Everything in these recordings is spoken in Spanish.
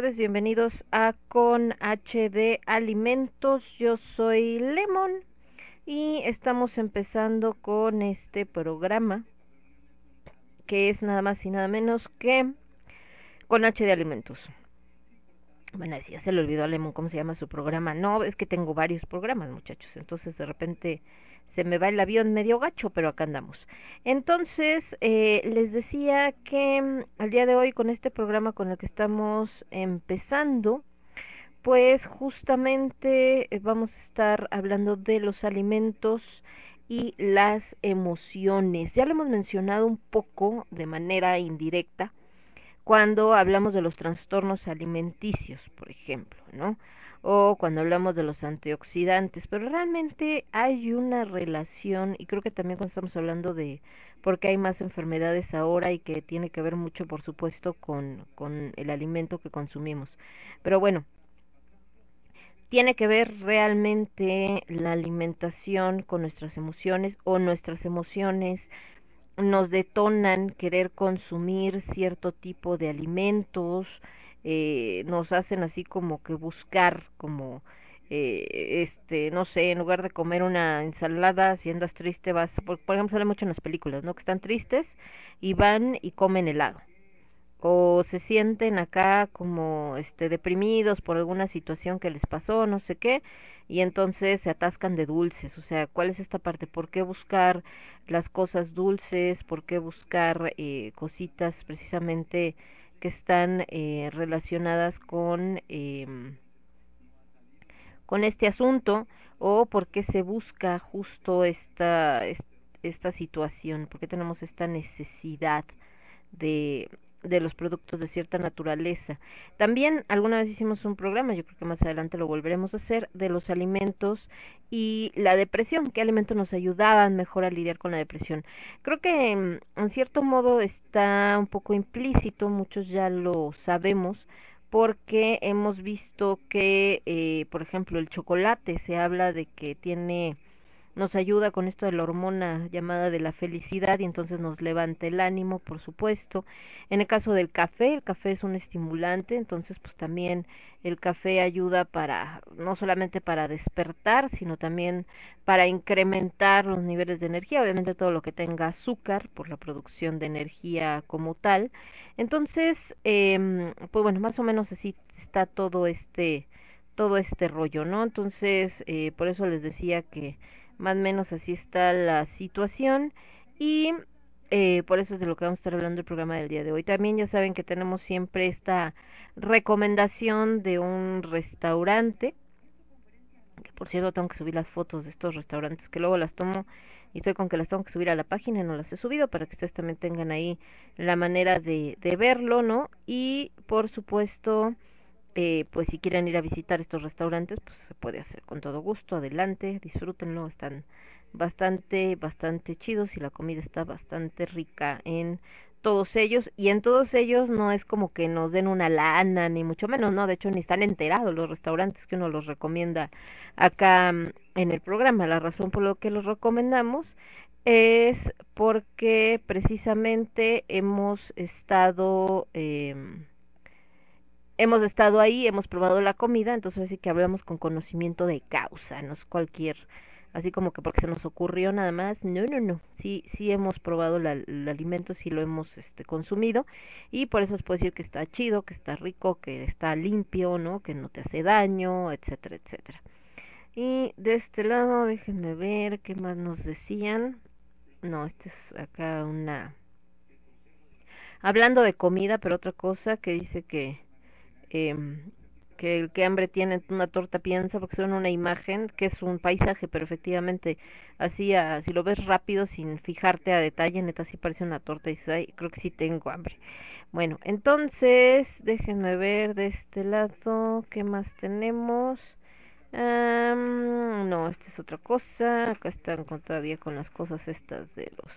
bienvenidos a Con HD Alimentos. Yo soy Lemon y estamos empezando con este programa que es nada más y nada menos que Con HD Alimentos. Bueno, ya se le olvidó a Lemon cómo se llama su programa. No, es que tengo varios programas, muchachos. Entonces de repente se me va el avión medio gacho, pero acá andamos. Entonces, eh, les decía que mm, al día de hoy con este programa con el que estamos empezando, pues justamente eh, vamos a estar hablando de los alimentos y las emociones. Ya lo hemos mencionado un poco de manera indirecta cuando hablamos de los trastornos alimenticios, por ejemplo, ¿no? O cuando hablamos de los antioxidantes, pero realmente hay una relación y creo que también cuando estamos hablando de por qué hay más enfermedades ahora y que tiene que ver mucho por supuesto con, con el alimento que consumimos. Pero bueno, tiene que ver realmente la alimentación con nuestras emociones o nuestras emociones nos detonan querer consumir cierto tipo de alimentos, eh, nos hacen así como que buscar como eh, este no sé en lugar de comer una ensalada si andas triste vas por, por ejemplo sale mucho en las películas no que están tristes y van y comen helado. O se sienten acá como este deprimidos por alguna situación que les pasó no sé qué y entonces se atascan de dulces. O sea cuál es esta parte por qué buscar las cosas dulces por qué buscar eh, cositas precisamente que están eh, relacionadas con, eh, con este asunto o por qué se busca justo esta, esta situación, por qué tenemos esta necesidad de, de los productos de cierta naturaleza. También alguna vez hicimos un programa, yo creo que más adelante lo volveremos a hacer, de los alimentos y la depresión, qué alimentos nos ayudaban mejor a lidiar con la depresión. Creo que mm, en cierto modo está un poco implícito, muchos ya lo sabemos, porque hemos visto que, eh, por ejemplo, el chocolate se habla de que tiene nos ayuda con esto de la hormona llamada de la felicidad y entonces nos levanta el ánimo, por supuesto. En el caso del café, el café es un estimulante, entonces pues también el café ayuda para no solamente para despertar, sino también para incrementar los niveles de energía, obviamente todo lo que tenga azúcar por la producción de energía como tal. Entonces, eh, pues bueno, más o menos así está todo este todo este rollo, ¿no? Entonces, eh, por eso les decía que más o menos así está la situación y eh, por eso es de lo que vamos a estar hablando el programa del día de hoy. También ya saben que tenemos siempre esta recomendación de un restaurante, que por cierto tengo que subir las fotos de estos restaurantes, que luego las tomo y estoy con que las tengo que subir a la página no las he subido para que ustedes también tengan ahí la manera de, de verlo, ¿no? Y por supuesto eh, pues si quieren ir a visitar estos restaurantes, pues se puede hacer con todo gusto, adelante, disfrútenlo, están bastante, bastante chidos y la comida está bastante rica en todos ellos y en todos ellos no es como que nos den una lana ni mucho menos, no, de hecho ni están enterados los restaurantes que uno los recomienda acá mm, en el programa, la razón por lo que los recomendamos es porque precisamente hemos estado eh, hemos estado ahí, hemos probado la comida, entonces así que hablamos con conocimiento de causa, no es cualquier, así como que porque se nos ocurrió nada más, no, no, no, sí, sí hemos probado el alimento, sí lo hemos este, consumido y por eso os puedo decir que está chido, que está rico, que está limpio, ¿no? Que no te hace daño, etcétera, etcétera. Y de este lado, déjenme ver qué más nos decían. No, este es acá una... Hablando de comida, pero otra cosa que dice que eh, que el que hambre tiene una torta piensa porque son una imagen que es un paisaje pero efectivamente así si lo ves rápido sin fijarte a detalle neta sí parece una torta y creo que sí tengo hambre bueno entonces déjenme ver de este lado qué más tenemos no esta es otra cosa acá están todavía con las cosas estas de los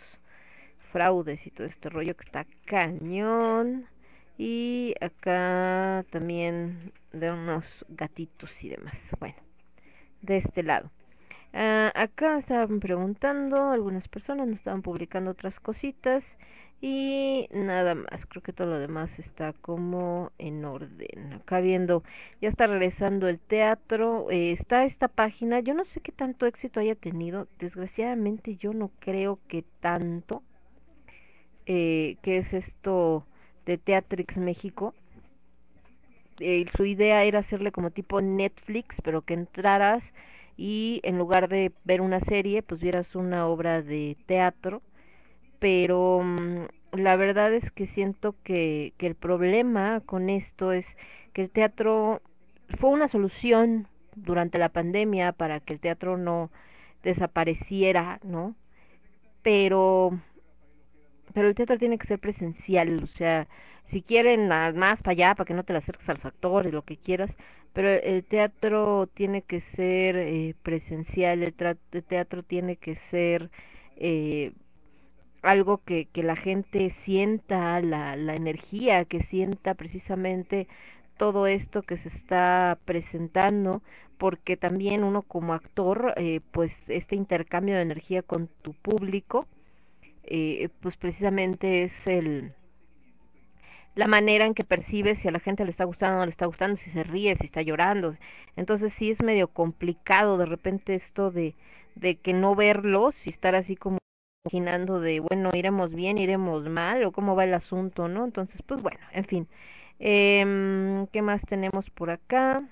fraudes y todo este rollo que está cañón y acá también de unos gatitos y demás. Bueno, de este lado. Uh, acá estaban preguntando, algunas personas nos estaban publicando otras cositas y nada más, creo que todo lo demás está como en orden. Acá viendo, ya está regresando el teatro, eh, está esta página, yo no sé qué tanto éxito haya tenido, desgraciadamente yo no creo que tanto, eh, que es esto de Teatrix México. Eh, su idea era hacerle como tipo Netflix, pero que entraras y en lugar de ver una serie, pues vieras una obra de teatro. Pero mm, la verdad es que siento que, que el problema con esto es que el teatro fue una solución durante la pandemia para que el teatro no desapareciera, ¿no? Pero pero el teatro tiene que ser presencial, o sea, si quieren más para allá, para que no te le acerques a los actores, lo que quieras, pero el teatro tiene que ser eh, presencial, el, teatro tiene que ser eh, algo que, que la gente sienta, la, la energía, que sienta precisamente todo esto que se está presentando, porque también uno como actor, eh, pues este intercambio de energía con tu público, eh, pues precisamente es el la manera en que percibes si a la gente le está gustando o no le está gustando, si se ríe, si está llorando. Entonces sí es medio complicado de repente esto de, de que no verlos y estar así como imaginando de, bueno, iremos bien, iremos mal o cómo va el asunto, ¿no? Entonces, pues bueno, en fin. Eh, ¿Qué más tenemos por acá?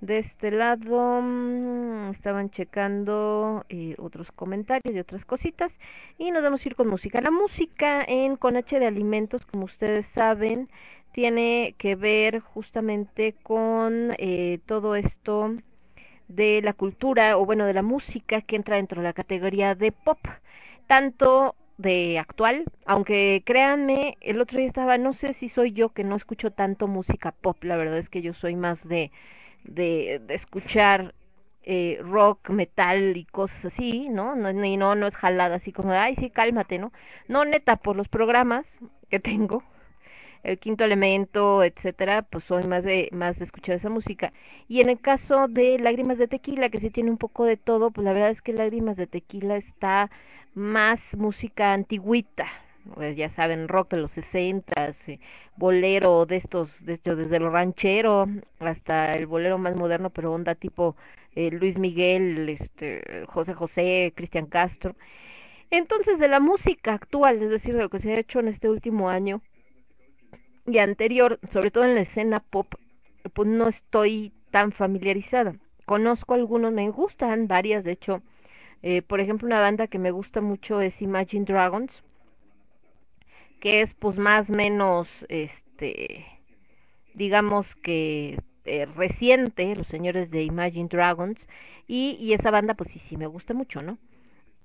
De este lado mm, estaban checando eh, otros comentarios y otras cositas y nos vamos a ir con música. La música en Con H de Alimentos, como ustedes saben, tiene que ver justamente con eh, todo esto de la cultura o bueno de la música que entra dentro de la categoría de pop, tanto de actual, aunque créanme, el otro día estaba, no sé si soy yo que no escucho tanto música pop, la verdad es que yo soy más de de, de escuchar eh, rock, metal y cosas así, ¿no? No, no, no es jalada así como, ay, sí, cálmate, ¿no? No, neta, por los programas que tengo, el quinto elemento, etcétera, pues soy más de, más de escuchar esa música. Y en el caso de Lágrimas de Tequila, que sí tiene un poco de todo, pues la verdad es que Lágrimas de Tequila está más música antigüita, pues ya saben, rock de los sesentas, eh, bolero de estos, de hecho, desde lo ranchero hasta el bolero más moderno, pero onda tipo eh, Luis Miguel, este, José José, Cristian Castro. Entonces, de la música actual, es decir, de lo que se ha hecho en este último año y anterior, sobre todo en la escena pop, pues no estoy tan familiarizada. Conozco algunos, me gustan varias, de hecho, eh, por ejemplo, una banda que me gusta mucho es Imagine Dragons, que es pues más menos este digamos que eh, reciente los señores de Imagine Dragons y, y, esa banda pues sí sí me gusta mucho no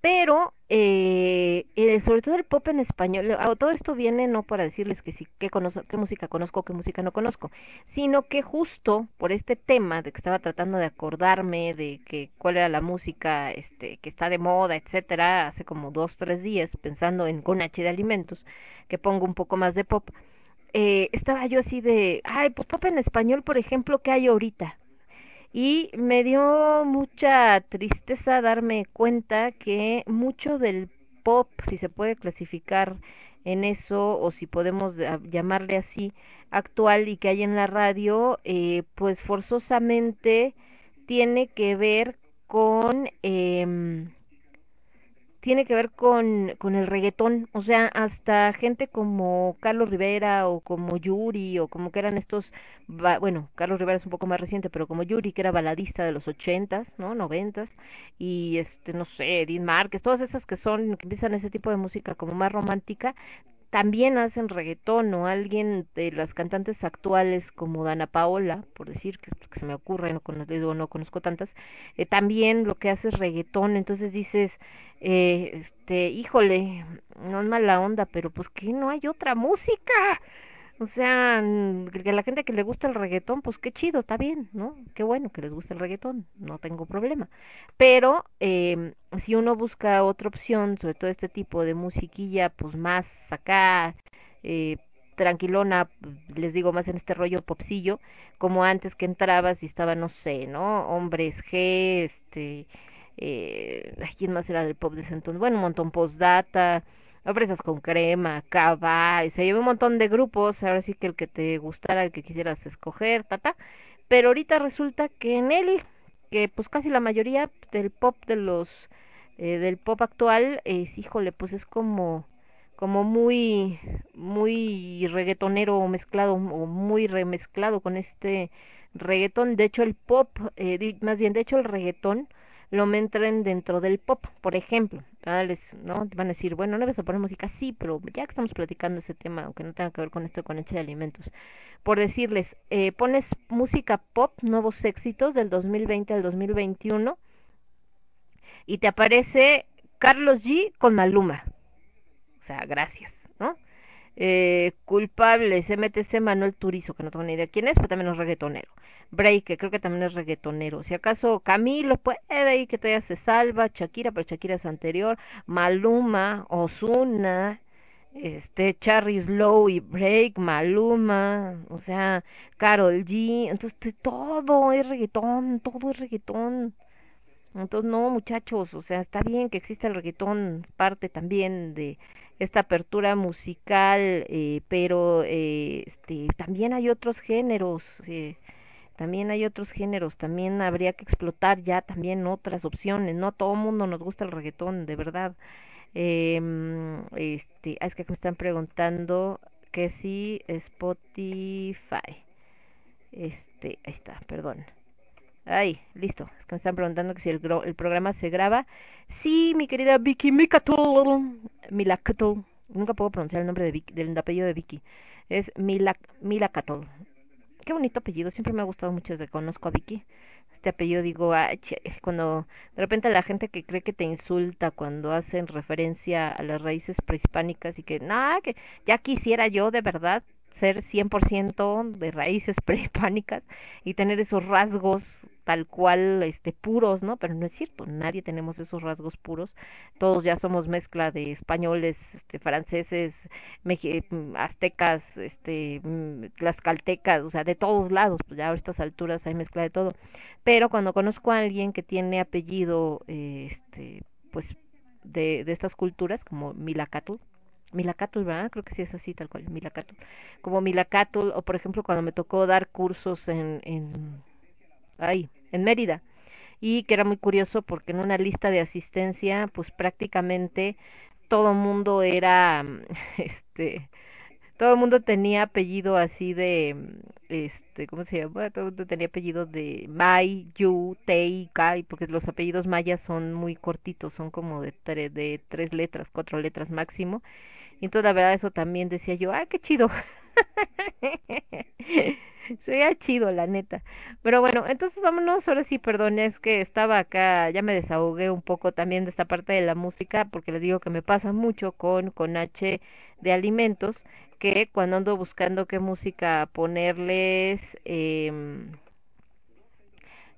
pero eh, eh, sobre todo el pop en español ah, todo esto viene no para decirles que sí qué conozco qué música conozco qué música no conozco sino que justo por este tema de que estaba tratando de acordarme de que cuál era la música este que está de moda etcétera hace como dos tres días pensando en con H de alimentos que pongo un poco más de pop, eh, estaba yo así de, ay, pues pop en español, por ejemplo, ¿qué hay ahorita? Y me dio mucha tristeza darme cuenta que mucho del pop, si se puede clasificar en eso, o si podemos llamarle así, actual y que hay en la radio, eh, pues forzosamente tiene que ver con... Eh, tiene que ver con, con el reggaetón, o sea, hasta gente como Carlos Rivera o como Yuri o como que eran estos, bueno, Carlos Rivera es un poco más reciente, pero como Yuri que era baladista de los ochentas, ¿no? Noventas, y este, no sé, Edith Márquez, todas esas que son, que empiezan ese tipo de música como más romántica, también hacen reggaetón o alguien de las cantantes actuales como Dana Paola, por decir que, se me ocurre, no conozco, no conozco tantas, eh, también lo que hace es reggaetón, entonces dices, eh, este, híjole, no es mala onda, pero pues que no hay otra música. O sea, que la gente que le gusta el reggaetón, pues qué chido, está bien, ¿no? Qué bueno que les gusta el reggaetón, no tengo problema. Pero eh, si uno busca otra opción, sobre todo este tipo de musiquilla, pues más acá, eh, tranquilona, les digo más en este rollo popsillo, como antes que entrabas y estaba, no sé, ¿no? Hombres G, este eh, ¿quién más era del pop de ese entonces? Bueno, un montón postdata, fresas con crema, cava, y se lleva un montón de grupos, ahora sí que el que te gustara, el que quisieras escoger, tata, pero ahorita resulta que en él, que pues casi la mayoría del pop de los, eh, del pop actual, es, híjole, pues es como, como muy, muy reggaetonero mezclado, o muy remezclado con este reggaetón, de hecho el pop, eh, más bien, de hecho el reggaetón, lo entren dentro del pop, por ejemplo. Les, ¿no? Van a decir, bueno, no vas a poner música, sí, pero ya que estamos platicando ese tema, aunque no tenga que ver con esto con hecho de alimentos, por decirles, eh, pones música pop, nuevos éxitos del 2020 al 2021, y te aparece Carlos G con Maluma. O sea, gracias. Eh, culpables, MTC Manuel Turizo, que no tengo ni idea quién es, pero también es reggaetonero. Break, que creo que también es reggaetonero. Si acaso Camilo puede ahí que todavía se salva, Shakira, pero Shakira es anterior, Maluma, Osuna, este Charlie Slow y Break, Maluma, o sea, Carol G, entonces todo es reggaetón, todo es reggaetón. Entonces, no, muchachos, o sea, está bien que exista el reggaetón, parte también de esta apertura musical, eh, pero eh, este, también hay otros géneros, eh, también hay otros géneros, también habría que explotar ya también otras opciones, no todo el mundo nos gusta el reggaetón, de verdad. Eh, este, ah, es que me están preguntando que si Spotify, este, ahí está, perdón. Ay, listo. Es que me están preguntando que si el, el programa se graba. Sí, mi querida Vicky Mikatul. Milakatul. Nunca puedo pronunciar el nombre de Vicky, del apellido de Vicky. Es Milak, qué bonito apellido, siempre me ha gustado mucho desde que conozco a Vicky. Este apellido digo, cuando de repente la gente que cree que te insulta cuando hacen referencia a las raíces prehispánicas y que, nada, que ya quisiera yo de verdad ser 100% de raíces prehispánicas y tener esos rasgos tal cual este puros, ¿no? Pero no es cierto, nadie tenemos esos rasgos puros. Todos ya somos mezcla de españoles, este franceses, mm, aztecas, este mm, caltecas, o sea, de todos lados, pues ya a estas alturas hay mezcla de todo. Pero cuando conozco a alguien que tiene apellido este pues de, de estas culturas como Milacatl, Milacatl, ¿verdad? Creo que sí es así, tal cual, Milacatl. Como Milacatl, o por ejemplo cuando me tocó dar cursos en, en ahí, en Mérida. Y que era muy curioso porque en una lista de asistencia, pues prácticamente todo mundo era, este, todo el mundo tenía apellido así de, este, ¿cómo se llama? Todo el mundo tenía apellido de Mai, Yu, Tei, Kai, porque los apellidos mayas son muy cortitos, son como de, de tres letras, cuatro letras máximo. Y entonces la verdad eso también decía yo, ¡ay, qué chido! Sería chido, la neta. Pero bueno, entonces vámonos, ahora sí, perdón, es que estaba acá, ya me desahogué un poco también de esta parte de la música, porque les digo que me pasa mucho con, con H de alimentos, que cuando ando buscando qué música ponerles, eh,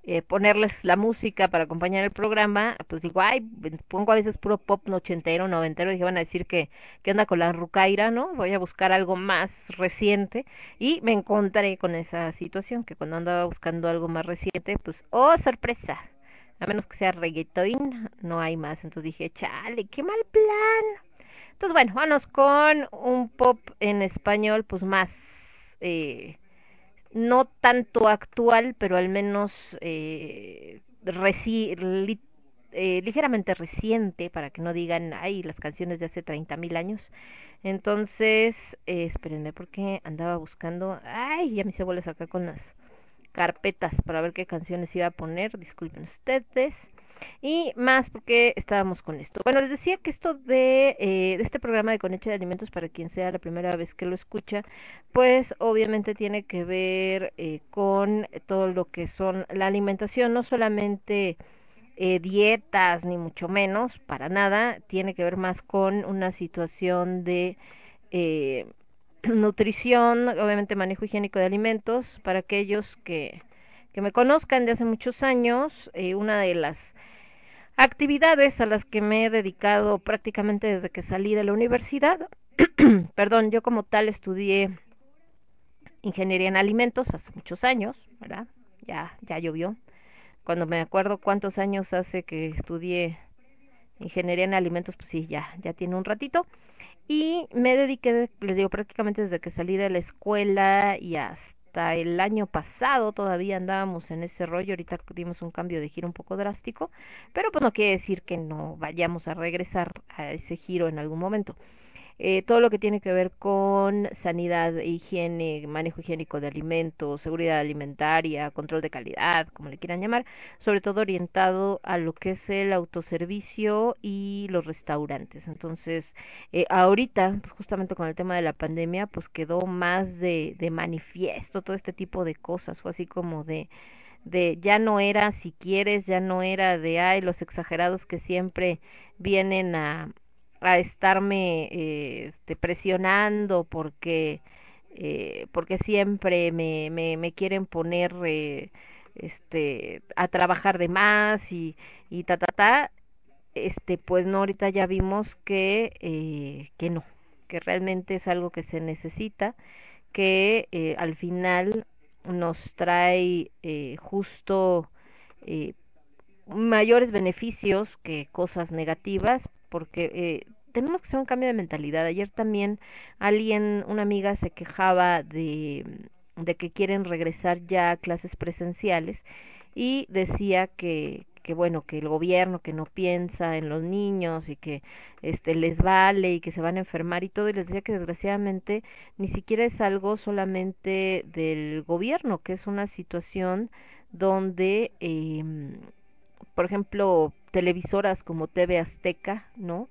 eh, ponerles la música para acompañar el programa, pues digo, ay, pongo a veces puro pop ochentero, noventero, y van a decir que, que anda con la rucaira, ¿no? Voy a buscar algo más reciente, y me encontré con esa situación, que cuando andaba buscando algo más reciente, pues, oh, sorpresa, a menos que sea reggaeton, no hay más, entonces dije, chale, qué mal plan. Entonces, bueno, vamos con un pop en español, pues más... Eh, no tanto actual, pero al menos eh, eh, ligeramente reciente, para que no digan, ay, las canciones de hace 30 mil años. Entonces, eh, espérenme, porque andaba buscando, ay, ya me hice bolas acá con las carpetas para ver qué canciones iba a poner, disculpen ustedes y más porque estábamos con esto. Bueno, les decía que esto de, eh, de este programa de Conecha de Alimentos, para quien sea la primera vez que lo escucha, pues obviamente tiene que ver eh, con todo lo que son la alimentación, no solamente eh, dietas, ni mucho menos, para nada, tiene que ver más con una situación de eh, nutrición, obviamente manejo higiénico de alimentos, para aquellos que, que me conozcan de hace muchos años, eh, una de las actividades a las que me he dedicado prácticamente desde que salí de la universidad. Perdón, yo como tal estudié ingeniería en alimentos hace muchos años, ¿verdad? Ya, ya llovió. Cuando me acuerdo cuántos años hace que estudié ingeniería en alimentos, pues sí, ya, ya tiene un ratito. y me dediqué, les digo, prácticamente desde que salí de la escuela y hasta el año pasado todavía andábamos en ese rollo, ahorita dimos un cambio de giro un poco drástico, pero pues no quiere decir que no vayamos a regresar a ese giro en algún momento eh, todo lo que tiene que ver con sanidad, higiene, manejo higiénico de alimentos, seguridad alimentaria, control de calidad, como le quieran llamar, sobre todo orientado a lo que es el autoservicio y los restaurantes. Entonces, eh, ahorita, pues justamente con el tema de la pandemia, pues quedó más de, de manifiesto todo este tipo de cosas, fue así como de de ya no era si quieres, ya no era de ay los exagerados que siempre vienen a, a estarme eh, este, presionando porque eh, porque siempre me, me, me quieren poner eh, este a trabajar de más y, y ta ta ta este pues no ahorita ya vimos que eh, que no que realmente es algo que se necesita que al final nos trae justo mayores beneficios que cosas negativas porque eh, tenemos que hacer un cambio de mentalidad. Ayer también alguien, una amiga se quejaba de, de que quieren regresar ya a clases presenciales y decía que, que bueno, que el gobierno que no piensa en los niños y que este les vale y que se van a enfermar y todo y les decía que desgraciadamente ni siquiera es algo solamente del gobierno, que es una situación donde eh, por ejemplo, televisoras como TV Azteca, ¿no?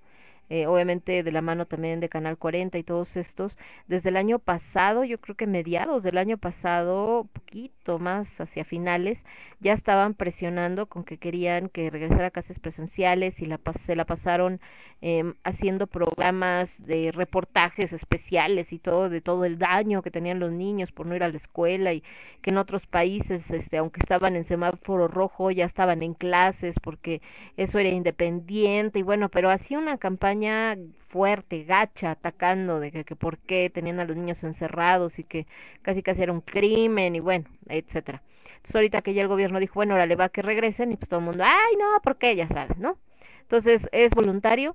eh, obviamente de la mano también de Canal 40 y todos estos, desde el año pasado, yo creo que mediados del año pasado, poquito más hacia finales, ya estaban presionando con que querían que regresara a clases presenciales y la, se la pasaron eh, haciendo programas de reportajes especiales y todo de todo el daño que tenían los niños por no ir a la escuela y que en otros países, este, aunque estaban en semáforo rojo, ya estaban en clases porque eso era independiente y bueno, pero hacía una campaña fuerte, gacha, atacando de que, que por qué tenían a los niños encerrados y que casi casi era un crimen y bueno, etcétera. Entonces ahorita que ya el gobierno dijo, bueno, ahora le va a que regresen y pues todo el mundo, ay no, ¿por qué? Ya sabes, ¿no? Entonces es voluntario.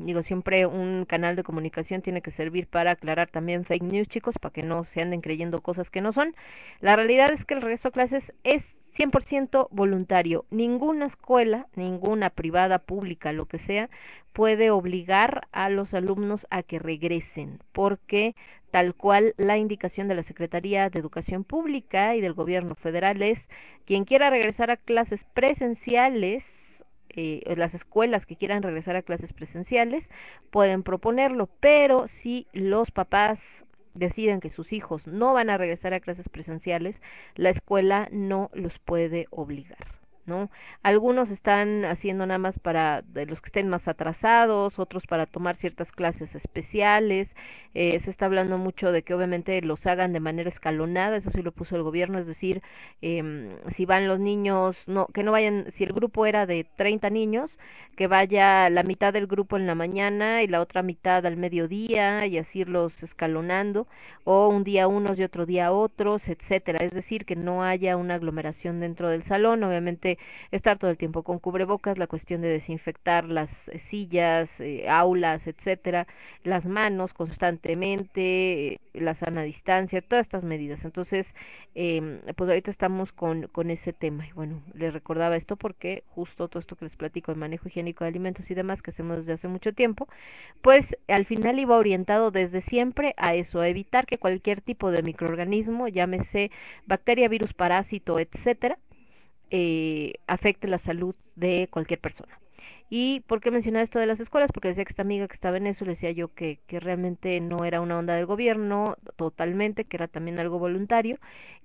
Digo, siempre un canal de comunicación tiene que servir para aclarar también fake news, chicos, para que no se anden creyendo cosas que no son. La realidad es que el regreso a clases es 100% voluntario. Ninguna escuela, ninguna privada, pública, lo que sea, puede obligar a los alumnos a que regresen, porque tal cual la indicación de la Secretaría de Educación Pública y del Gobierno Federal es quien quiera regresar a clases presenciales, eh, las escuelas que quieran regresar a clases presenciales pueden proponerlo, pero si los papás deciden que sus hijos no van a regresar a clases presenciales, la escuela no los puede obligar. ¿No? Algunos están haciendo nada más para de los que estén más atrasados, otros para tomar ciertas clases especiales. Eh, se está hablando mucho de que obviamente los hagan de manera escalonada, eso sí lo puso el gobierno, es decir, eh, si van los niños, no, que no vayan, si el grupo era de 30 niños, que vaya la mitad del grupo en la mañana y la otra mitad al mediodía y así irlos escalonando, o un día unos y otro día otros, etcétera. Es decir, que no haya una aglomeración dentro del salón, obviamente estar todo el tiempo con cubrebocas, la cuestión de desinfectar las eh, sillas, eh, aulas, etcétera, las manos constantemente, eh, la sana distancia, todas estas medidas. Entonces, eh, pues ahorita estamos con, con ese tema. Y bueno, les recordaba esto porque justo todo esto que les platico, el manejo higiénico de alimentos y demás que hacemos desde hace mucho tiempo, pues al final iba orientado desde siempre a eso, a evitar que cualquier tipo de microorganismo, llámese bacteria, virus, parásito, etcétera, eh, afecte la salud de cualquier persona. ¿Y por qué mencionar esto de las escuelas? Porque decía que esta amiga que estaba en eso le decía yo que, que realmente no era una onda del gobierno totalmente, que era también algo voluntario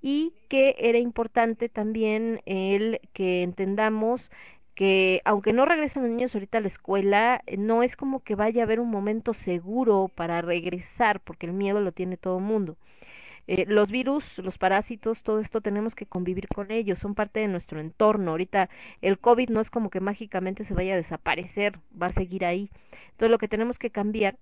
y que era importante también el que entendamos que aunque no regresen los niños ahorita a la escuela, no es como que vaya a haber un momento seguro para regresar, porque el miedo lo tiene todo el mundo. Eh, los virus, los parásitos, todo esto tenemos que convivir con ellos, son parte de nuestro entorno. Ahorita el COVID no es como que mágicamente se vaya a desaparecer, va a seguir ahí. Entonces lo que tenemos que cambiar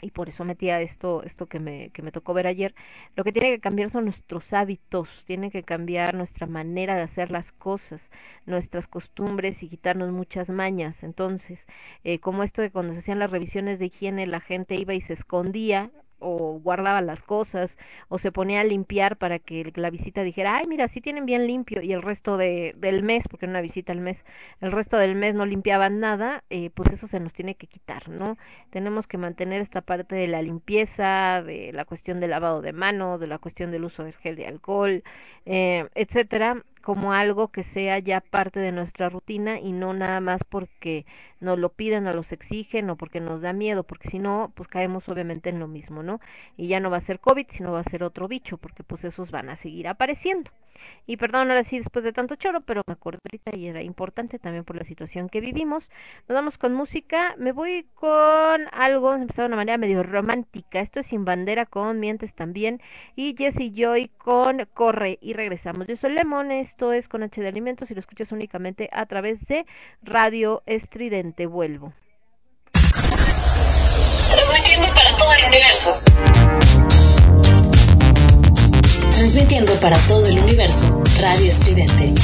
y por eso metía esto, esto que me, que me tocó ver ayer, lo que tiene que cambiar son nuestros hábitos, tiene que cambiar nuestra manera de hacer las cosas, nuestras costumbres y quitarnos muchas mañas. Entonces, eh, como esto de cuando se hacían las revisiones de higiene, la gente iba y se escondía o guardaba las cosas o se ponía a limpiar para que la visita dijera, ay, mira, sí tienen bien limpio y el resto de, del mes, porque era una visita al mes, el resto del mes no limpiaban nada, eh, pues eso se nos tiene que quitar, ¿no? Tenemos que mantener esta parte de la limpieza, de la cuestión del lavado de manos, de la cuestión del uso del gel de alcohol, eh, etcétera, como algo que sea ya parte de nuestra rutina y no nada más porque nos lo piden o los exigen o porque nos da miedo, porque si no, pues caemos obviamente en lo mismo, ¿no? Y ya no va a ser COVID, sino va a ser otro bicho, porque pues esos van a seguir apareciendo. Y perdón ahora sí después de tanto choro, pero me acuerdo ahorita y era importante también por la situación que vivimos. Nos vamos con música, me voy con algo, empezar de una manera medio romántica. Esto es Sin Bandera con Mientes también y Jesse Joy con Corre y regresamos. Yo soy Lemon, esto es con H de Alimentos y lo escuchas únicamente a través de Radio Estridente. Vuelvo. Transmitiendo para todo el universo. Transmitiendo para todo el universo, Radio Estridente.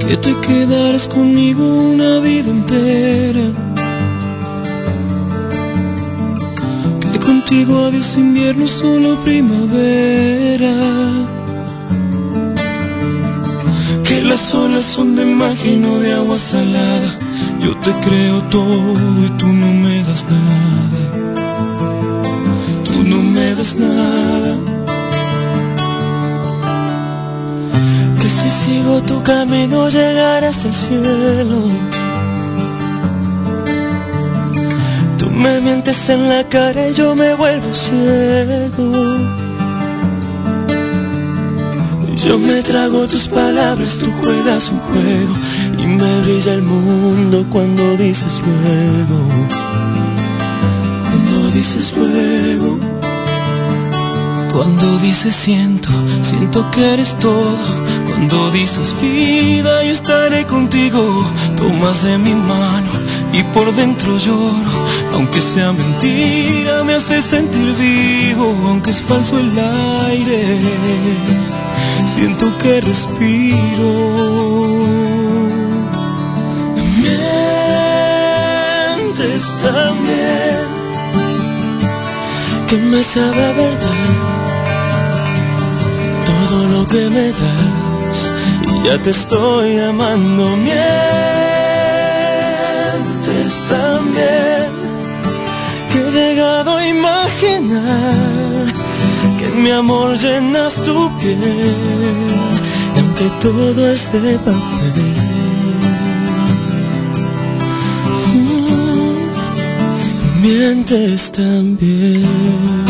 Que te quedarás conmigo una vida entera contigo adiós invierno, solo primavera. Que las olas son de magia no de agua salada. Yo te creo todo y tú no me das nada. Tú no me das nada. Que si sigo tu camino llegarás al cielo Me mientes en la cara y yo me vuelvo ciego. Yo me trago tus palabras, tú juegas un juego y me brilla el mundo cuando dices luego. Cuando dices luego. Cuando dices siento, siento que eres todo. Cuando dices vida, yo estaré contigo. Tomas de mi mano y por dentro lloro aunque sea mentira, me hace sentir vivo, aunque es falso el aire. Siento que respiro. Mientes también, que me sabe verdad todo lo que me das. Y ya te estoy amando. Mientes también llegado a imaginar que en mi amor llenas tu piel, aunque todo es de papel. Mm, mientes también.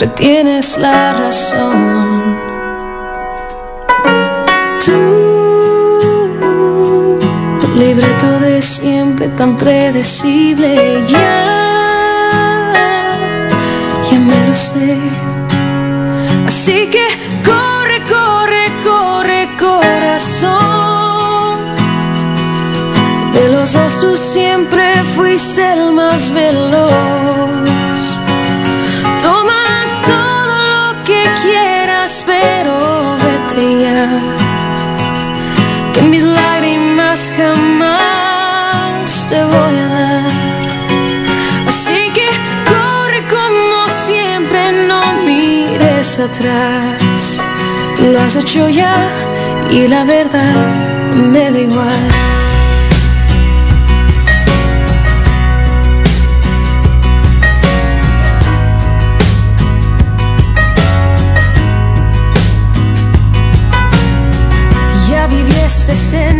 Siempre tienes la razón. Tú, libreto de siempre tan predecible ya Así que corre, corre, corre, corazón. De los dos tú siempre fuiste el más veloz. Que mis lágrimas jamás te voy a dar. atrás. Lo has hecho ya y la verdad me da igual. position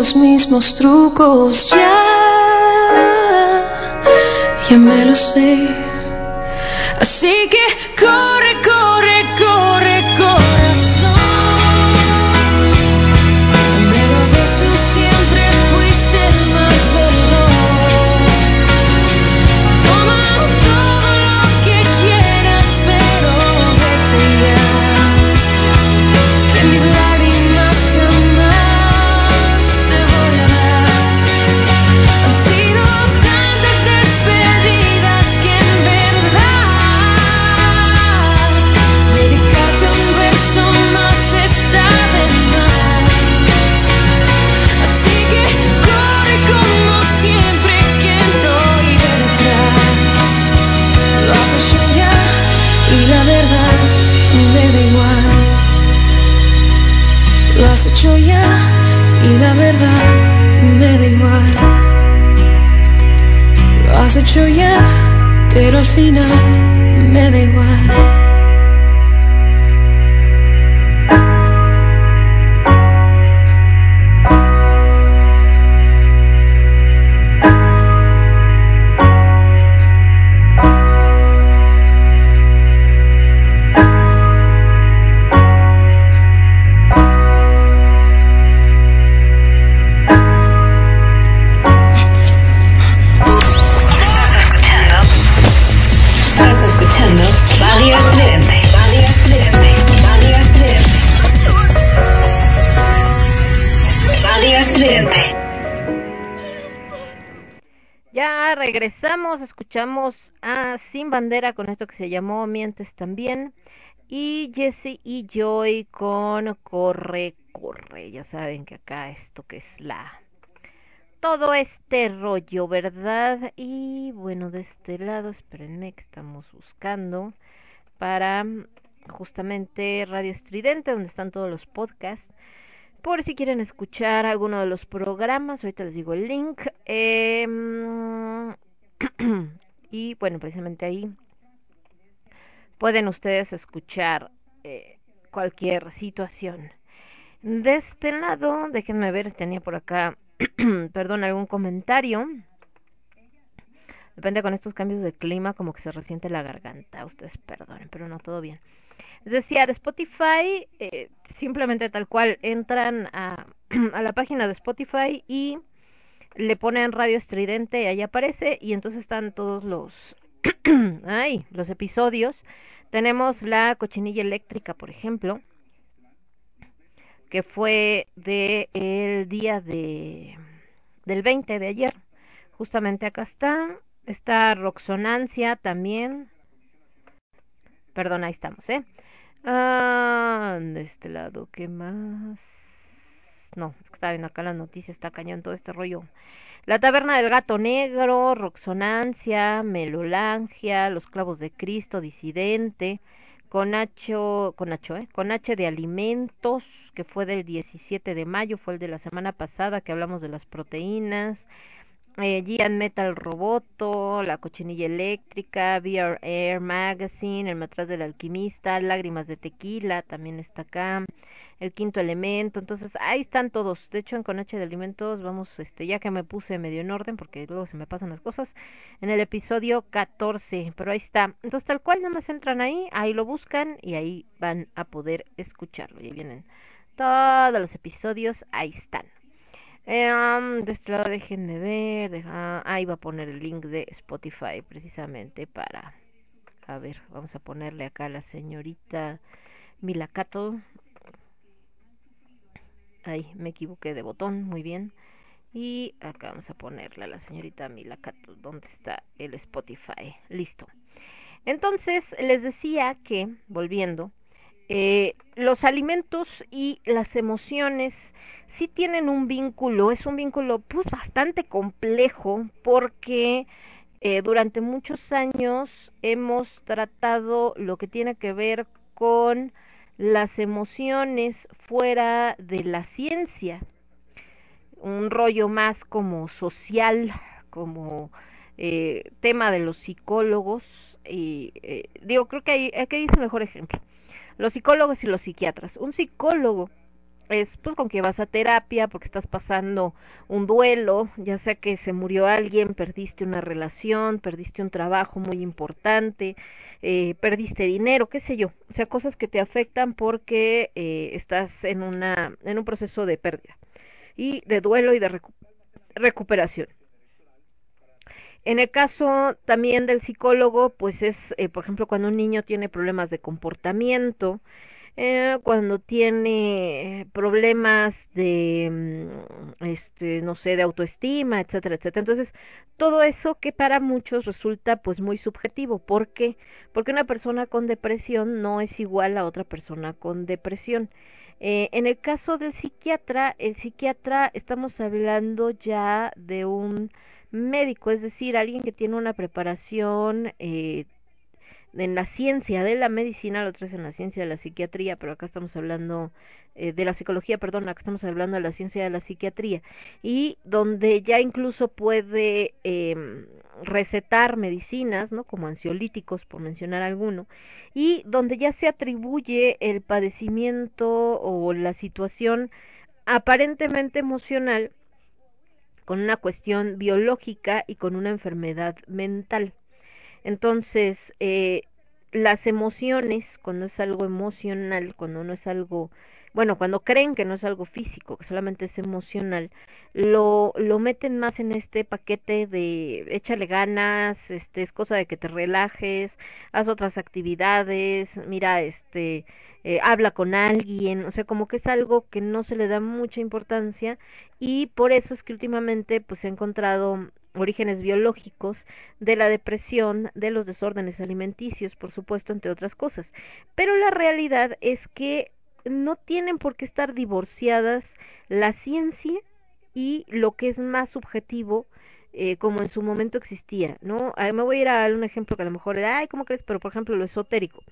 los mismos trucos, ya, ya me lo sé. Así que corre, pero al final me da igual. Escuchamos a Sin Bandera con esto que se llamó Mientes también. Y Jesse y Joy con Corre, Corre. Ya saben que acá esto que es la... Todo este rollo, ¿verdad? Y bueno, de este lado, espérenme que estamos buscando para justamente Radio Estridente, donde están todos los podcasts por si quieren escuchar alguno de los programas, ahorita les digo el link. Em, y bueno, precisamente ahí pueden ustedes escuchar eh, cualquier situación. De este lado, déjenme ver, tenía por acá, perdón, algún comentario. Depende con estos cambios de clima, como que se resiente la garganta. Ustedes perdonen, pero no todo bien. Es decir, de Spotify, eh, simplemente tal cual, entran a la página de Spotify y le ponen radio estridente y ahí aparece y entonces están todos los ay, los episodios. Tenemos la cochinilla eléctrica, por ejemplo, que fue de el día de del 20 de ayer. Justamente acá está. Está Roxonancia también. Perdón, ahí estamos, ¿eh? Ah, de este lado, ¿qué más? No, viendo acá la noticia, está cañón todo este rollo. La taberna del gato negro, Roxonancia, Melolangia, Los clavos de Cristo, Disidente, con H, con H, ¿eh? con H de alimentos, que fue del 17 de mayo, fue el de la semana pasada que hablamos de las proteínas, eh, Gian Metal Roboto, La Cochinilla Eléctrica, VR Air Magazine, El Matraz del Alquimista, Lágrimas de Tequila, también está acá, El Quinto Elemento, entonces ahí están todos, de hecho en Conache de Alimentos vamos, este, ya que me puse medio en orden, porque luego se me pasan las cosas, en el episodio 14, pero ahí está, entonces tal cual nada más entran ahí, ahí lo buscan y ahí van a poder escucharlo, y ahí vienen todos los episodios, ahí están. Eh, de este lado déjenme ver. Deja, ahí va a poner el link de Spotify precisamente para... A ver, vamos a ponerle acá a la señorita Milacato. Ahí, me equivoqué de botón, muy bien. Y acá vamos a ponerle a la señorita Milacato. ¿Dónde está el Spotify? Listo. Entonces, les decía que, volviendo, eh, los alimentos y las emociones sí tienen un vínculo, es un vínculo pues bastante complejo porque eh, durante muchos años hemos tratado lo que tiene que ver con las emociones fuera de la ciencia, un rollo más como social, como eh, tema de los psicólogos, y eh, digo, creo que hay, aquí dice mejor ejemplo, los psicólogos y los psiquiatras. Un psicólogo es pues con que vas a terapia porque estás pasando un duelo, ya sea que se murió alguien, perdiste una relación, perdiste un trabajo muy importante, eh, perdiste dinero, qué sé yo, o sea, cosas que te afectan porque eh, estás en, una, en un proceso de pérdida y de duelo y de recuperación. En el caso también del psicólogo, pues es, eh, por ejemplo, cuando un niño tiene problemas de comportamiento, eh, cuando tiene problemas de, mm, este, no sé, de autoestima, etcétera, etcétera. Entonces, todo eso que para muchos resulta pues muy subjetivo. ¿Por qué? Porque una persona con depresión no es igual a otra persona con depresión. Eh, en el caso del psiquiatra, el psiquiatra estamos hablando ya de un médico, es decir, alguien que tiene una preparación eh, en la ciencia de la medicina, la otra es en la ciencia de la psiquiatría, pero acá estamos hablando eh, de la psicología, perdón, acá estamos hablando de la ciencia de la psiquiatría, y donde ya incluso puede eh, recetar medicinas, ¿no? Como ansiolíticos, por mencionar alguno, y donde ya se atribuye el padecimiento o la situación aparentemente emocional con una cuestión biológica y con una enfermedad mental. Entonces, eh, las emociones, cuando es algo emocional, cuando no es algo, bueno, cuando creen que no es algo físico, que solamente es emocional, lo, lo meten más en este paquete de échale ganas, este, es cosa de que te relajes, haz otras actividades, mira, este, eh, habla con alguien, o sea, como que es algo que no se le da mucha importancia y por eso es que últimamente pues ha encontrado orígenes biológicos de la depresión, de los desórdenes alimenticios, por supuesto, entre otras cosas. Pero la realidad es que no tienen por qué estar divorciadas la ciencia y lo que es más subjetivo eh, como en su momento existía, ¿no? me voy a ir a un ejemplo que a lo mejor, ay, ¿cómo crees? Pero por ejemplo lo esotérico.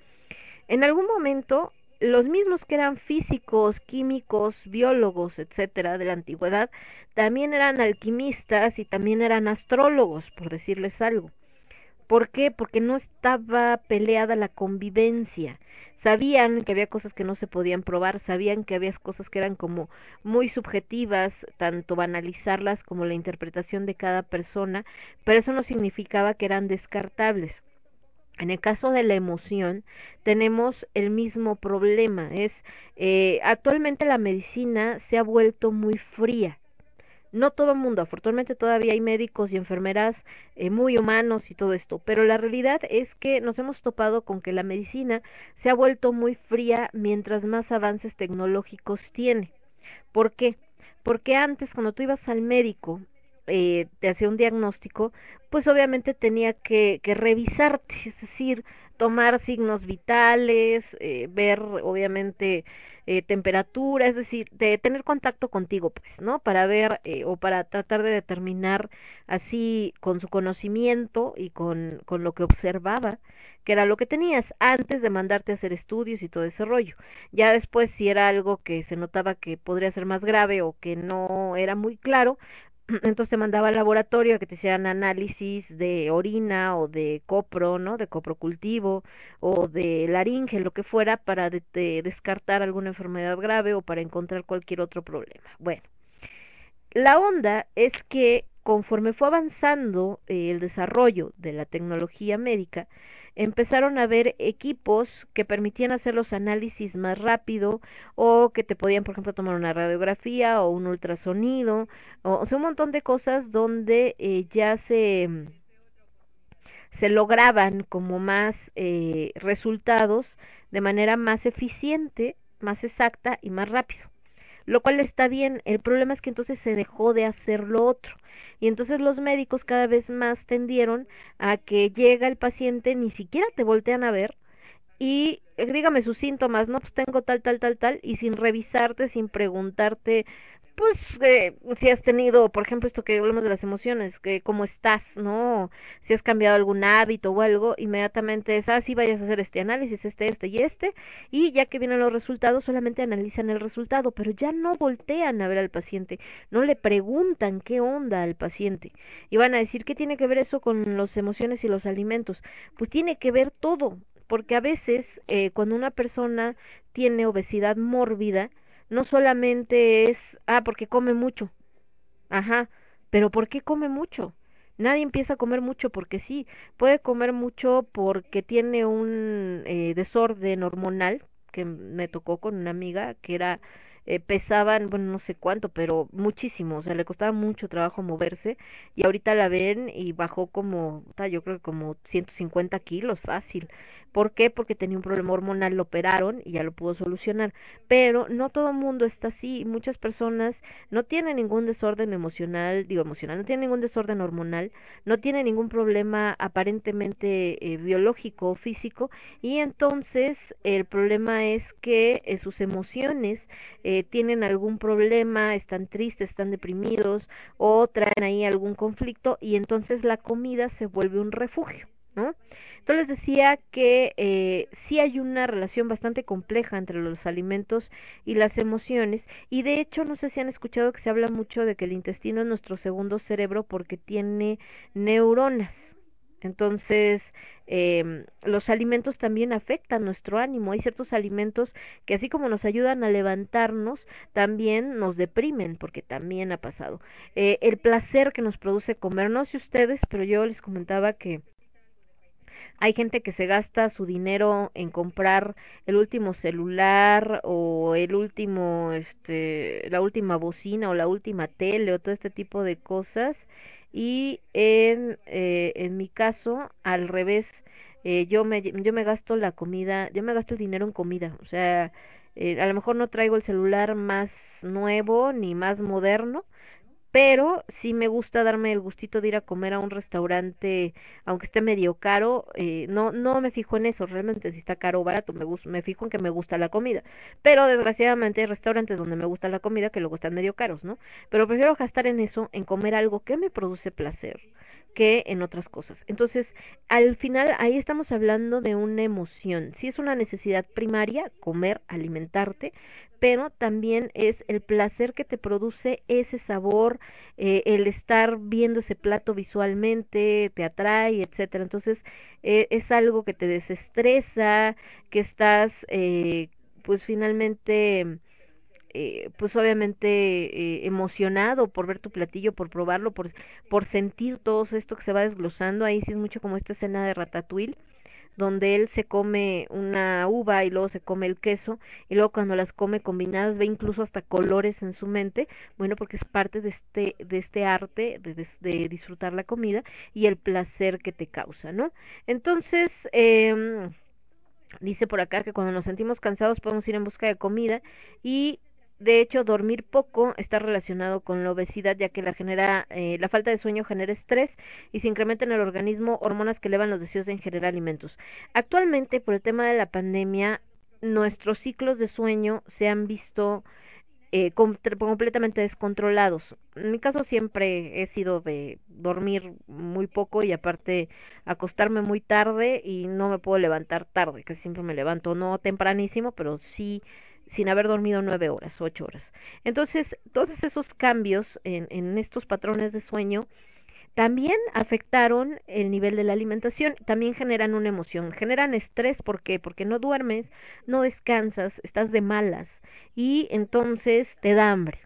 En algún momento los mismos que eran físicos, químicos, biólogos, etcétera, de la antigüedad, también eran alquimistas y también eran astrólogos, por decirles algo. ¿Por qué? Porque no estaba peleada la convivencia. Sabían que había cosas que no se podían probar, sabían que había cosas que eran como muy subjetivas, tanto banalizarlas como la interpretación de cada persona, pero eso no significaba que eran descartables. En el caso de la emoción, tenemos el mismo problema. Es eh, actualmente la medicina se ha vuelto muy fría. No todo el mundo, afortunadamente todavía hay médicos y enfermeras eh, muy humanos y todo esto, pero la realidad es que nos hemos topado con que la medicina se ha vuelto muy fría mientras más avances tecnológicos tiene. ¿Por qué? Porque antes cuando tú ibas al médico eh, te hacía un diagnóstico, pues obviamente tenía que, que revisarte, es decir, tomar signos vitales, eh, ver obviamente eh, temperatura, es decir, de tener contacto contigo, pues, ¿no? Para ver eh, o para tratar de determinar así con su conocimiento y con, con lo que observaba, que era lo que tenías antes de mandarte a hacer estudios y todo ese rollo. Ya después, si era algo que se notaba que podría ser más grave o que no era muy claro, entonces te mandaba al laboratorio a que te hicieran análisis de orina o de copro, ¿no? De coprocultivo o de laringe, lo que fuera, para descartar alguna enfermedad grave o para encontrar cualquier otro problema. Bueno, la onda es que conforme fue avanzando eh, el desarrollo de la tecnología médica, empezaron a haber equipos que permitían hacer los análisis más rápido o que te podían, por ejemplo, tomar una radiografía o un ultrasonido, o, sea, un montón de cosas donde eh, ya se, se lograban como más eh, resultados de manera más eficiente, más exacta y más rápido. Lo cual está bien, el problema es que entonces se dejó de hacer lo otro. Y entonces los médicos cada vez más tendieron a que llega el paciente, ni siquiera te voltean a ver y eh, dígame sus síntomas, no, pues tengo tal, tal, tal, tal, y sin revisarte, sin preguntarte pues eh, si has tenido, por ejemplo, esto que hablamos de las emociones, que cómo estás, ¿no? Si has cambiado algún hábito o algo, inmediatamente es, ah, sí, vayas a hacer este análisis, este, este y este, y ya que vienen los resultados, solamente analizan el resultado, pero ya no voltean a ver al paciente, no le preguntan qué onda al paciente. Y van a decir, ¿qué tiene que ver eso con las emociones y los alimentos? Pues tiene que ver todo, porque a veces eh, cuando una persona tiene obesidad mórbida, no solamente es, ah, porque come mucho. Ajá, pero ¿por qué come mucho? Nadie empieza a comer mucho porque sí, puede comer mucho porque tiene un eh, desorden hormonal, que me tocó con una amiga que era eh, pesaban, bueno, no sé cuánto, pero muchísimo, o sea, le costaba mucho trabajo moverse y ahorita la ven y bajó como, yo creo que como 150 kilos fácil. ¿Por qué? Porque tenía un problema hormonal, lo operaron y ya lo pudo solucionar. Pero no todo el mundo está así. Muchas personas no tienen ningún desorden emocional, digo emocional, no tienen ningún desorden hormonal, no tienen ningún problema aparentemente eh, biológico o físico y entonces el problema es que eh, sus emociones eh, tienen algún problema, están tristes, están deprimidos o traen ahí algún conflicto y entonces la comida se vuelve un refugio. ¿No? Entonces les decía que eh, sí hay una relación bastante compleja entre los alimentos y las emociones y de hecho no sé si han escuchado que se habla mucho de que el intestino es nuestro segundo cerebro porque tiene neuronas. Entonces, eh, los alimentos también afectan nuestro ánimo. Hay ciertos alimentos que así como nos ayudan a levantarnos, también nos deprimen, porque también ha pasado. Eh, el placer que nos produce comer, no sé ustedes, pero yo les comentaba que hay gente que se gasta su dinero en comprar el último celular o el último, este, la última bocina o la última tele o todo este tipo de cosas. Y en, eh, en mi caso, al revés, eh, yo, me, yo me gasto la comida, yo me gasto el dinero en comida. O sea, eh, a lo mejor no traigo el celular más nuevo ni más moderno, pero sí me gusta darme el gustito de ir a comer a un restaurante, aunque esté medio caro, eh, no no me fijo en eso, realmente si está caro o barato, me me fijo en que me gusta la comida, pero desgraciadamente hay restaurantes donde me gusta la comida que luego están medio caros, ¿no? Pero prefiero gastar en eso, en comer algo que me produce placer que en otras cosas. Entonces, al final ahí estamos hablando de una emoción. Si es una necesidad primaria, comer, alimentarte, pero también es el placer que te produce ese sabor, eh, el estar viendo ese plato visualmente, te atrae, etcétera. Entonces, eh, es algo que te desestresa, que estás, eh, pues finalmente eh, pues obviamente eh, emocionado por ver tu platillo, por probarlo, por, por sentir todo esto que se va desglosando. Ahí sí es mucho como esta escena de Ratatouille, donde él se come una uva y luego se come el queso y luego cuando las come combinadas ve incluso hasta colores en su mente, bueno, porque es parte de este, de este arte de, de, disfrutar la comida y el placer que te causa, ¿no? Entonces, eh, dice por acá que cuando nos sentimos cansados podemos ir en busca de comida y de hecho, dormir poco está relacionado con la obesidad, ya que la, genera, eh, la falta de sueño genera estrés y se incrementa en el organismo hormonas que elevan los deseos de ingerir alimentos. Actualmente, por el tema de la pandemia, nuestros ciclos de sueño se han visto eh, completamente descontrolados. En mi caso siempre he sido de dormir muy poco y aparte acostarme muy tarde y no me puedo levantar tarde, que siempre me levanto no tempranísimo, pero sí sin haber dormido nueve horas, ocho horas. Entonces, todos esos cambios en, en estos patrones de sueño también afectaron el nivel de la alimentación, también generan una emoción, generan estrés, ¿por qué? Porque no duermes, no descansas, estás de malas y entonces te da hambre.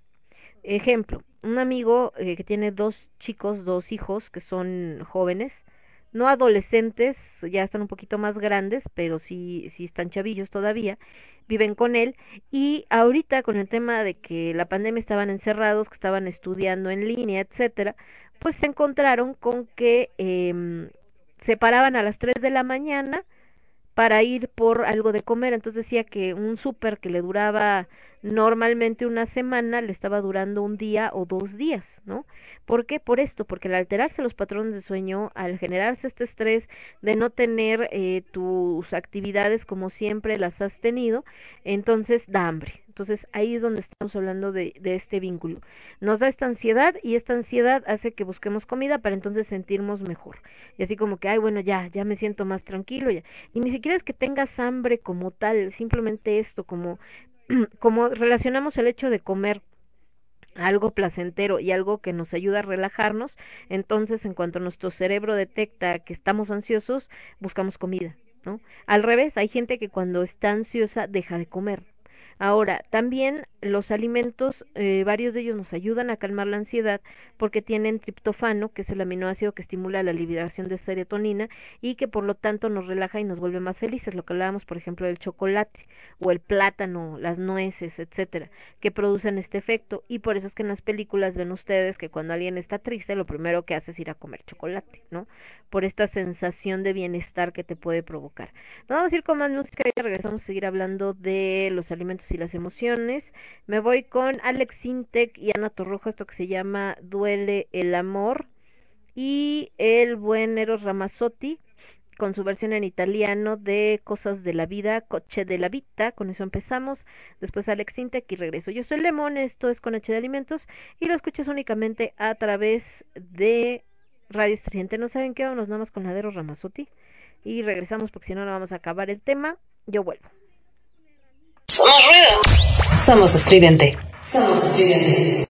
Ejemplo, un amigo eh, que tiene dos chicos, dos hijos que son jóvenes, no adolescentes, ya están un poquito más grandes, pero sí, sí están chavillos todavía, viven con él. Y ahorita con el tema de que la pandemia estaban encerrados, que estaban estudiando en línea, etcétera, pues se encontraron con que eh, se paraban a las 3 de la mañana para ir por algo de comer, entonces decía que un súper que le duraba normalmente una semana le estaba durando un día o dos días, ¿no? ¿Por qué? Por esto, porque al alterarse los patrones de sueño, al generarse este estrés de no tener eh, tus actividades como siempre las has tenido, entonces da hambre. Entonces ahí es donde estamos hablando de, este vínculo. Nos da esta ansiedad y esta ansiedad hace que busquemos comida para entonces sentirnos mejor. Y así como que, ay, bueno, ya, ya me siento más tranquilo. Ya. Y ni siquiera es que tengas hambre como tal, simplemente esto, como, como relacionamos el hecho de comer algo placentero y algo que nos ayuda a relajarnos, entonces en cuanto nuestro cerebro detecta que estamos ansiosos, buscamos comida, ¿no? Al revés, hay gente que cuando está ansiosa deja de comer. Ahora, también los alimentos, eh, varios de ellos nos ayudan a calmar la ansiedad porque tienen triptofano, que es el aminoácido que estimula la liberación de serotonina y que por lo tanto nos relaja y nos vuelve más felices, lo que hablábamos por ejemplo del chocolate o el plátano, las nueces, etcétera, que producen este efecto y por eso es que en las películas ven ustedes que cuando alguien está triste lo primero que hace es ir a comer chocolate, ¿no? Por esta sensación de bienestar que te puede provocar. Nos vamos a ir con más música y regresamos a seguir hablando de los alimentos y las emociones. Me voy con Alex Sintek y Ana Torroja, esto que se llama Duele el amor. Y el buen Eros Ramazzotti con su versión en italiano de Cosas de la Vida, Coche de la Vita, con eso empezamos, después Alex Sintek y regreso. Yo soy Lemón, esto es con H de Alimentos y lo escuchas únicamente a través de Radio Estridente. ¿No saben qué? Vamos nada más con Eros Ramazzotti. y regresamos porque si no, no vamos a acabar el tema. Yo vuelvo. Somos ruido. Somos estridente. Somos estridente.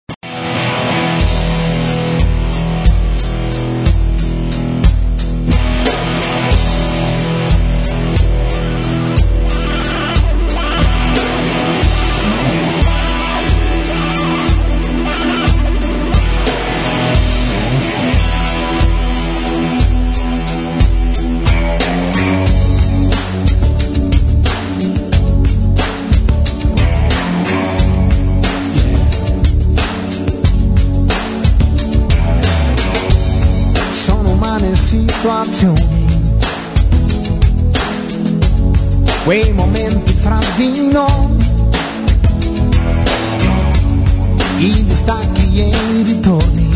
Quei momenti fra di noi, i distacchi e i ritorni,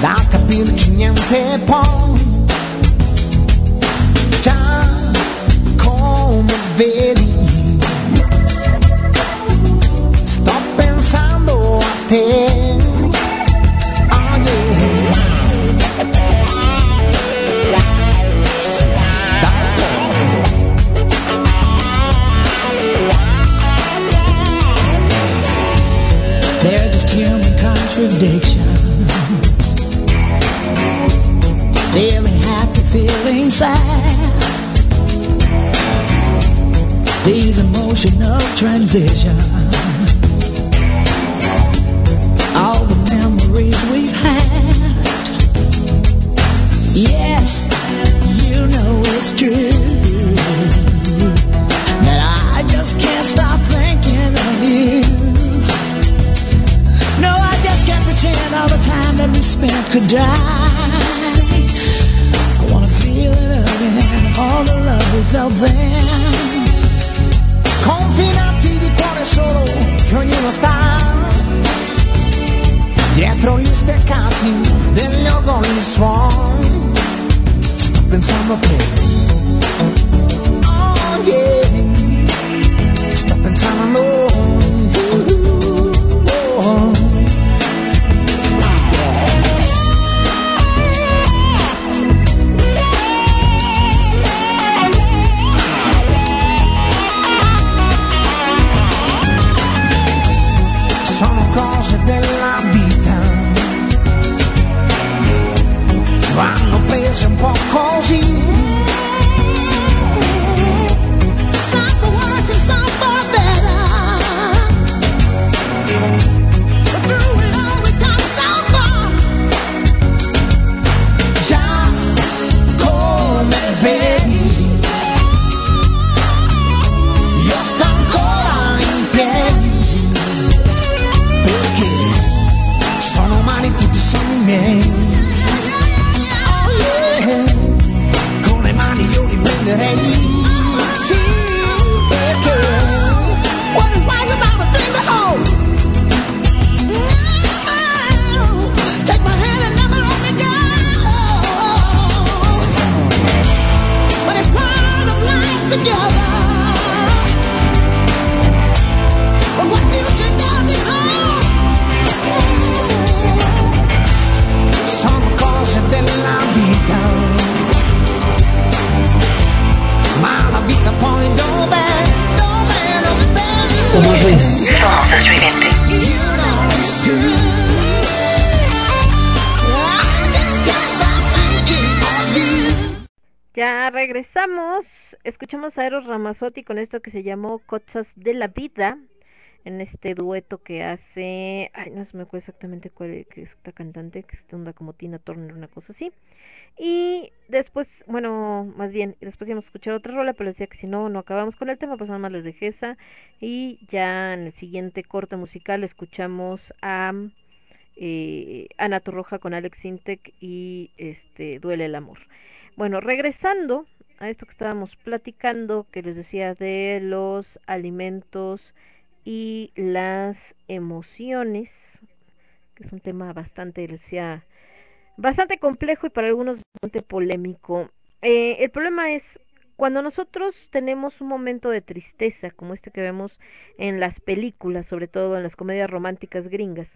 da capirci niente poi, già come vedi, sto pensando a te. These emotional transitions. All the memories we've had. Yes, you know it's true. That I just can't stop thinking of you. No, I just can't pretend all the time that we spent could die. I wanna feel it again, all the love we felt then. Ramazzotti con esto que se llamó Cosas de la Vida. En este dueto que hace. Ay, no se me acuerdo exactamente cuál es esta cantante. Que se onda como Tina Turner, una cosa así. Y después, bueno, más bien, después íbamos a escuchar otra rola, pero decía que si no, no acabamos con el tema, pues nada más les dejé esa. Y ya en el siguiente corte musical escuchamos a eh, Ana Torroja con Alex Sintek y este Duele el Amor. Bueno, regresando a esto que estábamos platicando, que les decía de los alimentos y las emociones, que es un tema bastante, les decía, bastante complejo y para algunos bastante polémico. Eh, el problema es cuando nosotros tenemos un momento de tristeza, como este que vemos en las películas, sobre todo en las comedias románticas gringas,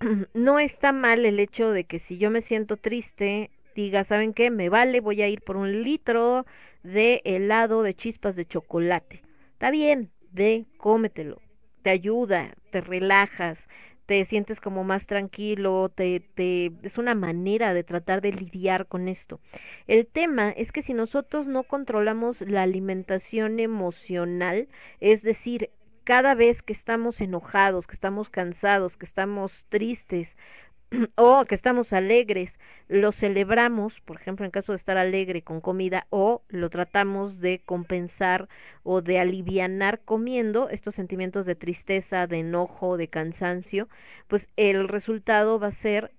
no está mal el hecho de que si yo me siento triste, diga, ¿saben qué? Me vale, voy a ir por un litro de helado de chispas de chocolate. Está bien, ve, cómetelo. Te ayuda, te relajas, te sientes como más tranquilo, te, te, es una manera de tratar de lidiar con esto. El tema es que si nosotros no controlamos la alimentación emocional, es decir, cada vez que estamos enojados, que estamos cansados, que estamos tristes o que estamos alegres, lo celebramos, por ejemplo, en caso de estar alegre con comida, o lo tratamos de compensar o de alivianar comiendo estos sentimientos de tristeza, de enojo, de cansancio, pues el resultado va a ser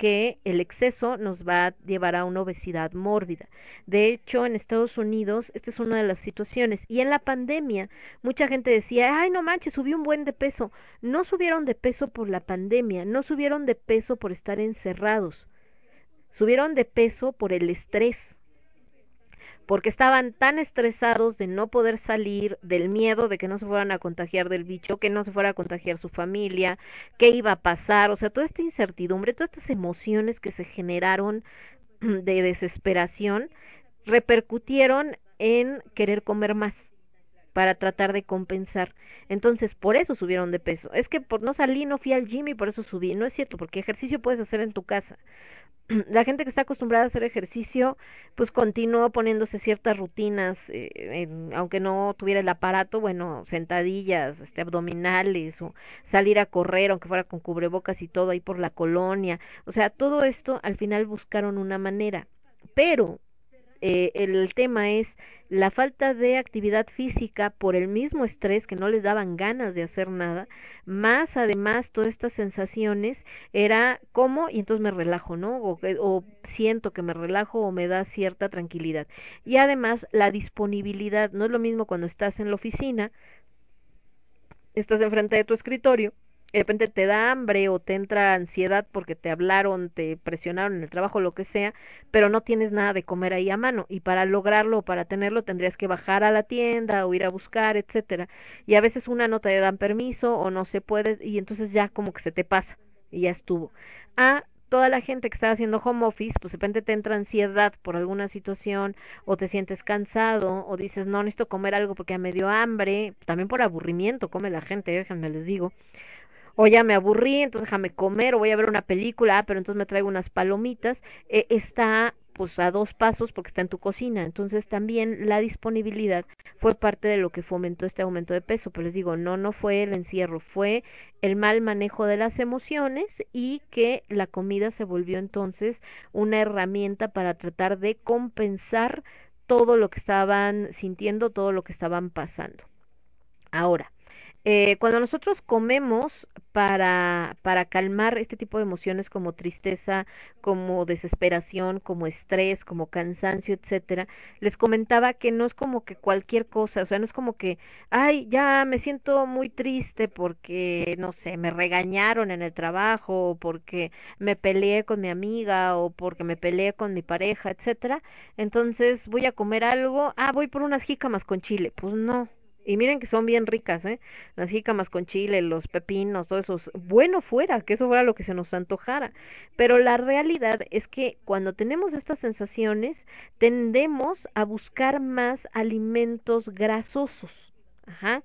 que el exceso nos va a llevar a una obesidad mórbida. De hecho, en Estados Unidos, esta es una de las situaciones. Y en la pandemia, mucha gente decía, ay, no manches, subió un buen de peso. No subieron de peso por la pandemia, no subieron de peso por estar encerrados subieron de peso por el estrés, porque estaban tan estresados de no poder salir, del miedo de que no se fueran a contagiar del bicho, que no se fuera a contagiar su familia, qué iba a pasar, o sea, toda esta incertidumbre, todas estas emociones que se generaron de desesperación, repercutieron en querer comer más para tratar de compensar. Entonces, por eso subieron de peso. Es que por no salí, no fui al gym y por eso subí. No es cierto, porque ejercicio puedes hacer en tu casa. la gente que está acostumbrada a hacer ejercicio, pues continuó poniéndose ciertas rutinas, eh, aunque no tuviera el aparato, bueno, sentadillas, este, abdominales o salir a correr, aunque fuera con cubrebocas y todo ahí por la colonia. O sea, todo esto al final buscaron una manera. Pero eh, el tema es la falta de actividad física por el mismo estrés que no les daban ganas de hacer nada, más además todas estas sensaciones era como y entonces me relajo, ¿no? O, siento que me relajo o me da cierta tranquilidad. Y además la disponibilidad, no es lo mismo cuando estás en la oficina, estás enfrente de tu escritorio, de repente te da hambre o te entra ansiedad porque te hablaron, te presionaron en el trabajo, lo que sea, pero no tienes nada de comer ahí a mano y para lograrlo o para tenerlo tendrías que bajar a la tienda o ir a buscar, etcétera. Y a veces una no te dan permiso o no se puede y entonces ya como que se te pasa y ya estuvo. A toda la gente que está haciendo home office, pues de repente te entra ansiedad por alguna situación o te sientes cansado o dices, no, necesito comer algo porque me dio hambre, también por aburrimiento come la gente, déjenme les digo o ya me aburrí, entonces déjame comer, o voy a ver una película, ah, pero entonces me traigo unas palomitas, eh, está pues a dos pasos porque está en tu cocina. Entonces también la disponibilidad fue parte de lo que fomentó este aumento de peso. Pero les digo, no, no fue el encierro, fue el mal manejo de las emociones y que la comida se volvió entonces una herramienta para tratar de compensar todo lo que estaban sintiendo, todo lo que estaban pasando. Ahora, eh, cuando nosotros comemos para, para calmar este tipo de emociones como tristeza, como desesperación, como estrés, como cansancio, etcétera, les comentaba que no es como que cualquier cosa, o sea, no es como que, ay, ya me siento muy triste porque, no sé, me regañaron en el trabajo, o porque me peleé con mi amiga, o porque me peleé con mi pareja, etcétera, entonces voy a comer algo, ah, voy por unas jícamas con chile, pues no, y miren que son bien ricas, ¿eh? Las jícamas con chile, los pepinos, todo eso. Bueno fuera, que eso fuera lo que se nos antojara. Pero la realidad es que cuando tenemos estas sensaciones, tendemos a buscar más alimentos grasosos. Ajá.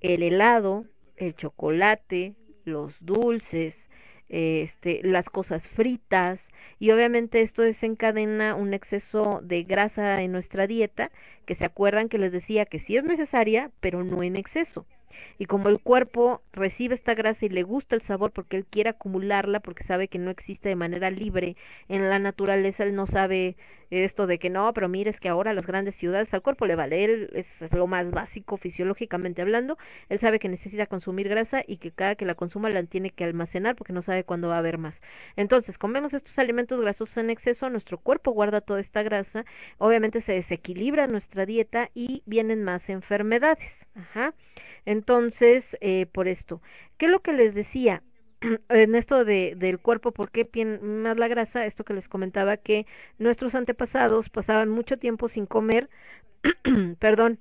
El helado, el chocolate, los dulces, este, las cosas fritas, y obviamente esto desencadena un exceso de grasa en nuestra dieta, que se acuerdan que les decía que sí es necesaria, pero no en exceso. Y como el cuerpo recibe esta grasa y le gusta el sabor porque él quiere acumularla, porque sabe que no existe de manera libre en la naturaleza, él no sabe esto de que no, pero mire, es que ahora las grandes ciudades al cuerpo le vale, él es lo más básico fisiológicamente hablando, él sabe que necesita consumir grasa y que cada que la consuma la tiene que almacenar porque no sabe cuándo va a haber más. Entonces, comemos estos alimentos grasosos en exceso, nuestro cuerpo guarda toda esta grasa, obviamente se desequilibra nuestra dieta y vienen más enfermedades. Ajá. Entonces, eh, por esto, ¿qué es lo que les decía? en esto de, del cuerpo, ¿por qué más la grasa? Esto que les comentaba que nuestros antepasados pasaban mucho tiempo sin comer, perdón,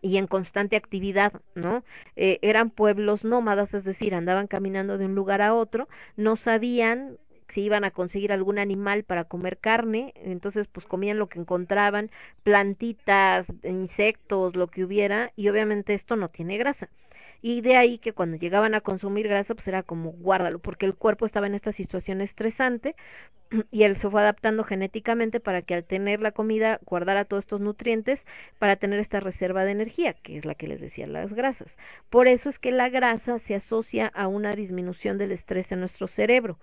y en constante actividad, ¿no? Eh, eran pueblos nómadas, es decir, andaban caminando de un lugar a otro, no sabían si iban a conseguir algún animal para comer carne, entonces pues comían lo que encontraban, plantitas, insectos, lo que hubiera, y obviamente esto no tiene grasa. Y de ahí que cuando llegaban a consumir grasa, pues era como guárdalo, porque el cuerpo estaba en esta situación estresante y él se fue adaptando genéticamente para que al tener la comida guardara todos estos nutrientes para tener esta reserva de energía, que es la que les decía las grasas. Por eso es que la grasa se asocia a una disminución del estrés en nuestro cerebro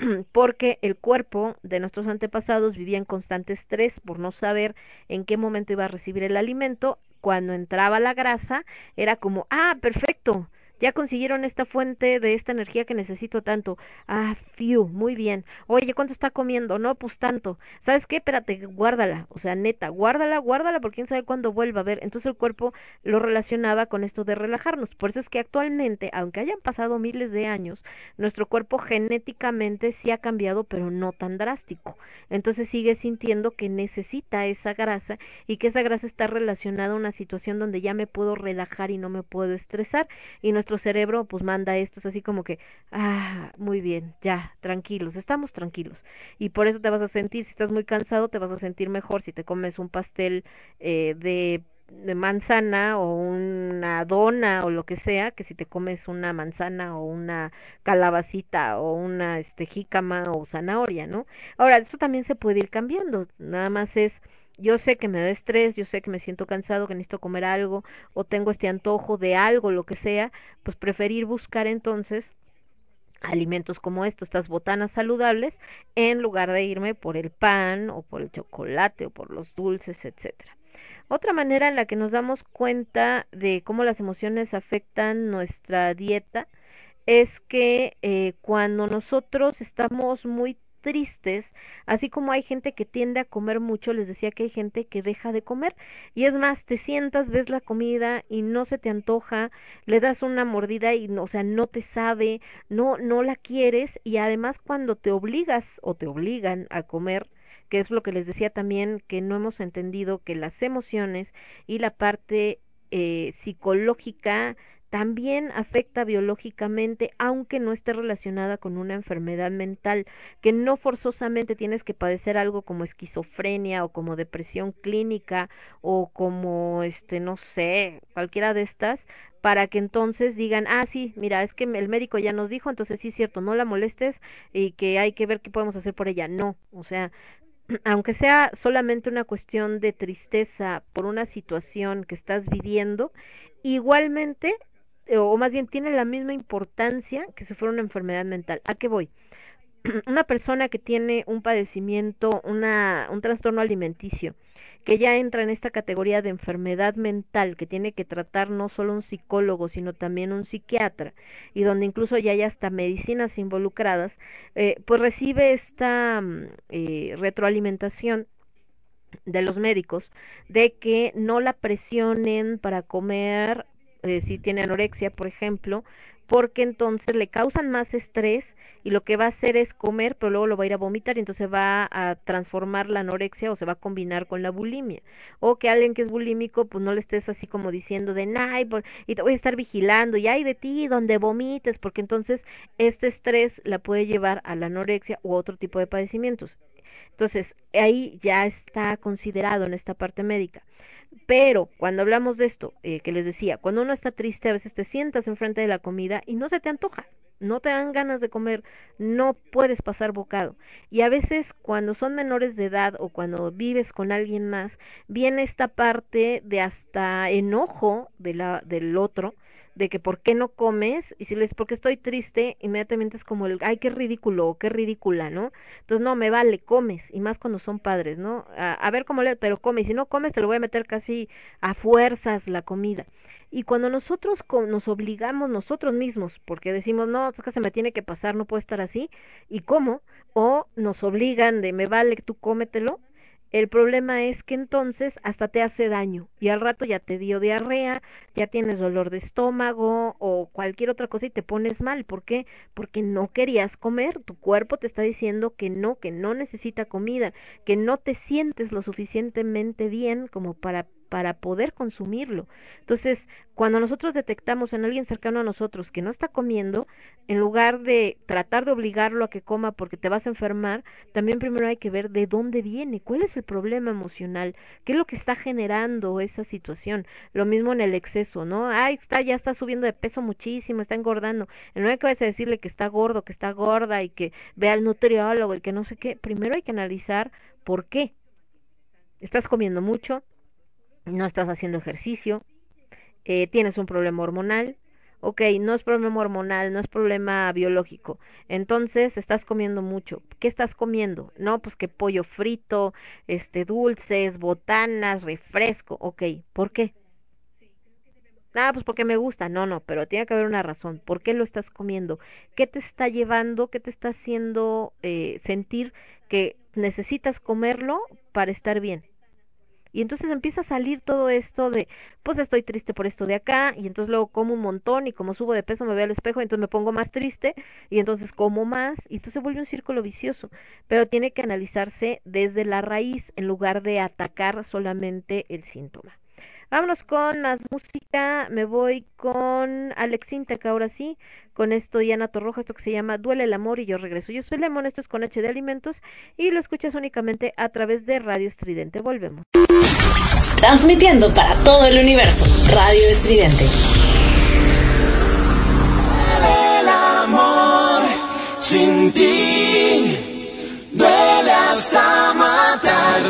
porque el cuerpo de nuestros antepasados vivía en constante estrés por no saber en qué momento iba a recibir el alimento. Cuando entraba la grasa, era como, ah, perfecto, ya consiguieron esta fuente de esta energía que necesito tanto. Ah, fiu, muy bien. Oye, ¿cuánto está comiendo? No, pues tanto. ¿Sabes qué? Espérate, guárdala. O sea, neta, guárdala, guárdala porque quién sabe cuándo vuelva a ver. Entonces el cuerpo lo relacionaba con esto de relajarnos. Por eso es que actualmente, aunque hayan pasado miles de años, nuestro cuerpo genéticamente sí ha cambiado, pero no tan drástico. Entonces sigue sintiendo que necesita esa grasa y que esa grasa está relacionada a una situación donde ya me puedo relajar y no me puedo estresar. Y nuestro cerebro pues manda esto, es así como que, ah, muy bien, ya, tranquilos, estamos tranquilos. Y por eso te vas a sentir, si estás muy cansado, te vas a sentir mejor si te comes un pastel eh, de de manzana o una dona o lo que sea, que si te comes una manzana o una calabacita o una este jícama o zanahoria, ¿no? Ahora, esto también se puede ir cambiando, nada más es yo sé que me da estrés, yo sé que me siento cansado, que necesito comer algo o tengo este antojo de algo, lo que sea, pues preferir buscar entonces alimentos como estos, estas botanas saludables, en lugar de irme por el pan o por el chocolate o por los dulces, etcétera. Otra manera en la que nos damos cuenta de cómo las emociones afectan nuestra dieta es que eh, cuando nosotros estamos muy tristes, así como hay gente que tiende a comer mucho, les decía que hay gente que deja de comer. Y es más, te sientas, ves la comida y no se te antoja, le das una mordida y no, o sea, no te sabe, no no la quieres y además cuando te obligas o te obligan a comer, que es lo que les decía también que no hemos entendido que las emociones y la parte eh, psicológica también afecta biológicamente, aunque no esté relacionada con una enfermedad mental, que no forzosamente tienes que padecer algo como esquizofrenia o como depresión clínica o como, este, no sé, cualquiera de estas, para que entonces digan, ah, sí, mira, es que el médico ya nos dijo, entonces sí es cierto, no la molestes y que hay que ver qué podemos hacer por ella. No, o sea, aunque sea solamente una cuestión de tristeza por una situación que estás viviendo, igualmente o más bien tiene la misma importancia que si fuera una enfermedad mental. ¿A qué voy? una persona que tiene un padecimiento, una, un trastorno alimenticio, que ya entra en esta categoría de enfermedad mental, que tiene que tratar no solo un psicólogo, sino también un psiquiatra, y donde incluso ya hay hasta medicinas involucradas, eh, pues recibe esta mm, eh, retroalimentación de los médicos de que no la presionen para comer eh, si tiene anorexia, por ejemplo, porque entonces le causan más estrés y lo que va a hacer es comer, pero luego lo va a ir a vomitar y entonces va a transformar la anorexia o se va a combinar con la bulimia. O que alguien que es bulímico, pues no le estés así como diciendo de, nay, y te voy a estar vigilando y hay de ti donde vomites, porque entonces este estrés la puede llevar a la anorexia u otro tipo de padecimientos. Entonces, ahí ya está considerado en esta parte médica. Pero cuando hablamos de esto, eh, que les decía, cuando uno está triste, a veces te sientas enfrente de la comida y no se te antoja, no te dan ganas de comer, no puedes pasar bocado. Y a veces cuando son menores de edad o cuando vives con alguien más, viene esta parte de hasta enojo de la, del otro, de que por qué no comes y si les porque estoy triste inmediatamente es como el ay qué ridículo qué ridícula no entonces no me vale comes y más cuando son padres no a, ver cómo le pero comes si no comes te lo voy a meter casi a fuerzas la comida. Y cuando nosotros nos obligamos nosotros mismos porque decimos no es que se me tiene que pasar no puedo estar así y cómo o nos obligan de me vale tú cómetelo el problema es que entonces hasta te hace daño y al rato ya te dio diarrea, ya tienes dolor de estómago o cualquier otra cosa y te pones mal. ¿Por qué? Porque no querías comer, tu cuerpo te está diciendo que no, que no necesita comida, que no te sientes lo suficientemente bien como para para poder consumirlo. Entonces, cuando nosotros detectamos en alguien cercano a nosotros que no está comiendo, en lugar de tratar de obligarlo a que coma porque te vas a enfermar, también primero hay que ver de dónde viene, cuál es el problema emocional, qué es lo que está generando esa situación. Lo mismo en el exceso, ¿no? Ay, está, ya está subiendo de peso muchísimo, está engordando. En lugar de que vayas a decirle que está gordo, que está gorda y que vea al nutriólogo y que no sé qué, primero hay que analizar por qué. Estás comiendo mucho, no estás haciendo ejercicio, eh, tienes un problema hormonal, ok, no es problema hormonal, no es problema biológico, entonces estás comiendo mucho. ¿Qué estás comiendo? No, pues que pollo frito, este, dulces, botanas, refresco, ok, ¿por qué? Ah, pues porque me gusta. No, no, pero tiene que haber una razón. ¿Por qué lo estás comiendo? ¿Qué te está llevando? ¿Qué te está haciendo eh, sentir que necesitas comerlo para estar bien? Y entonces empieza a salir todo esto de, pues estoy triste por esto de acá, y entonces luego como un montón, y como subo de peso me veo al espejo, y entonces me pongo más triste, y entonces como más, y entonces vuelve un círculo vicioso. Pero tiene que analizarse desde la raíz, en lugar de atacar solamente el síntoma. Vámonos con más música. Me voy con Alex Intec ahora sí. Con esto y Ana Torroja, esto que se llama Duele el amor y yo regreso. Yo soy Lemon, esto es con H de Alimentos y lo escuchas únicamente a través de Radio Estridente. Volvemos. Transmitiendo para todo el universo. Radio Estridente. El amor sin ti duele hasta matar.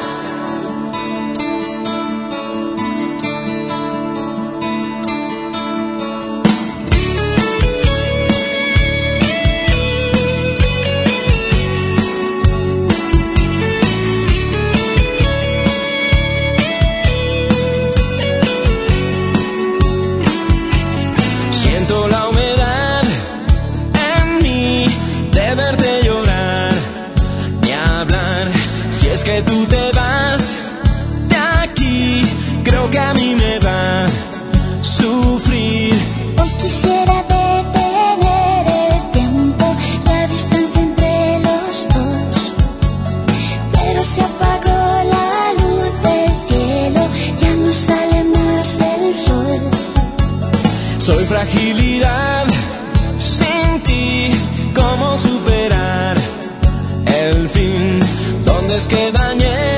¿Dónde es que dañé?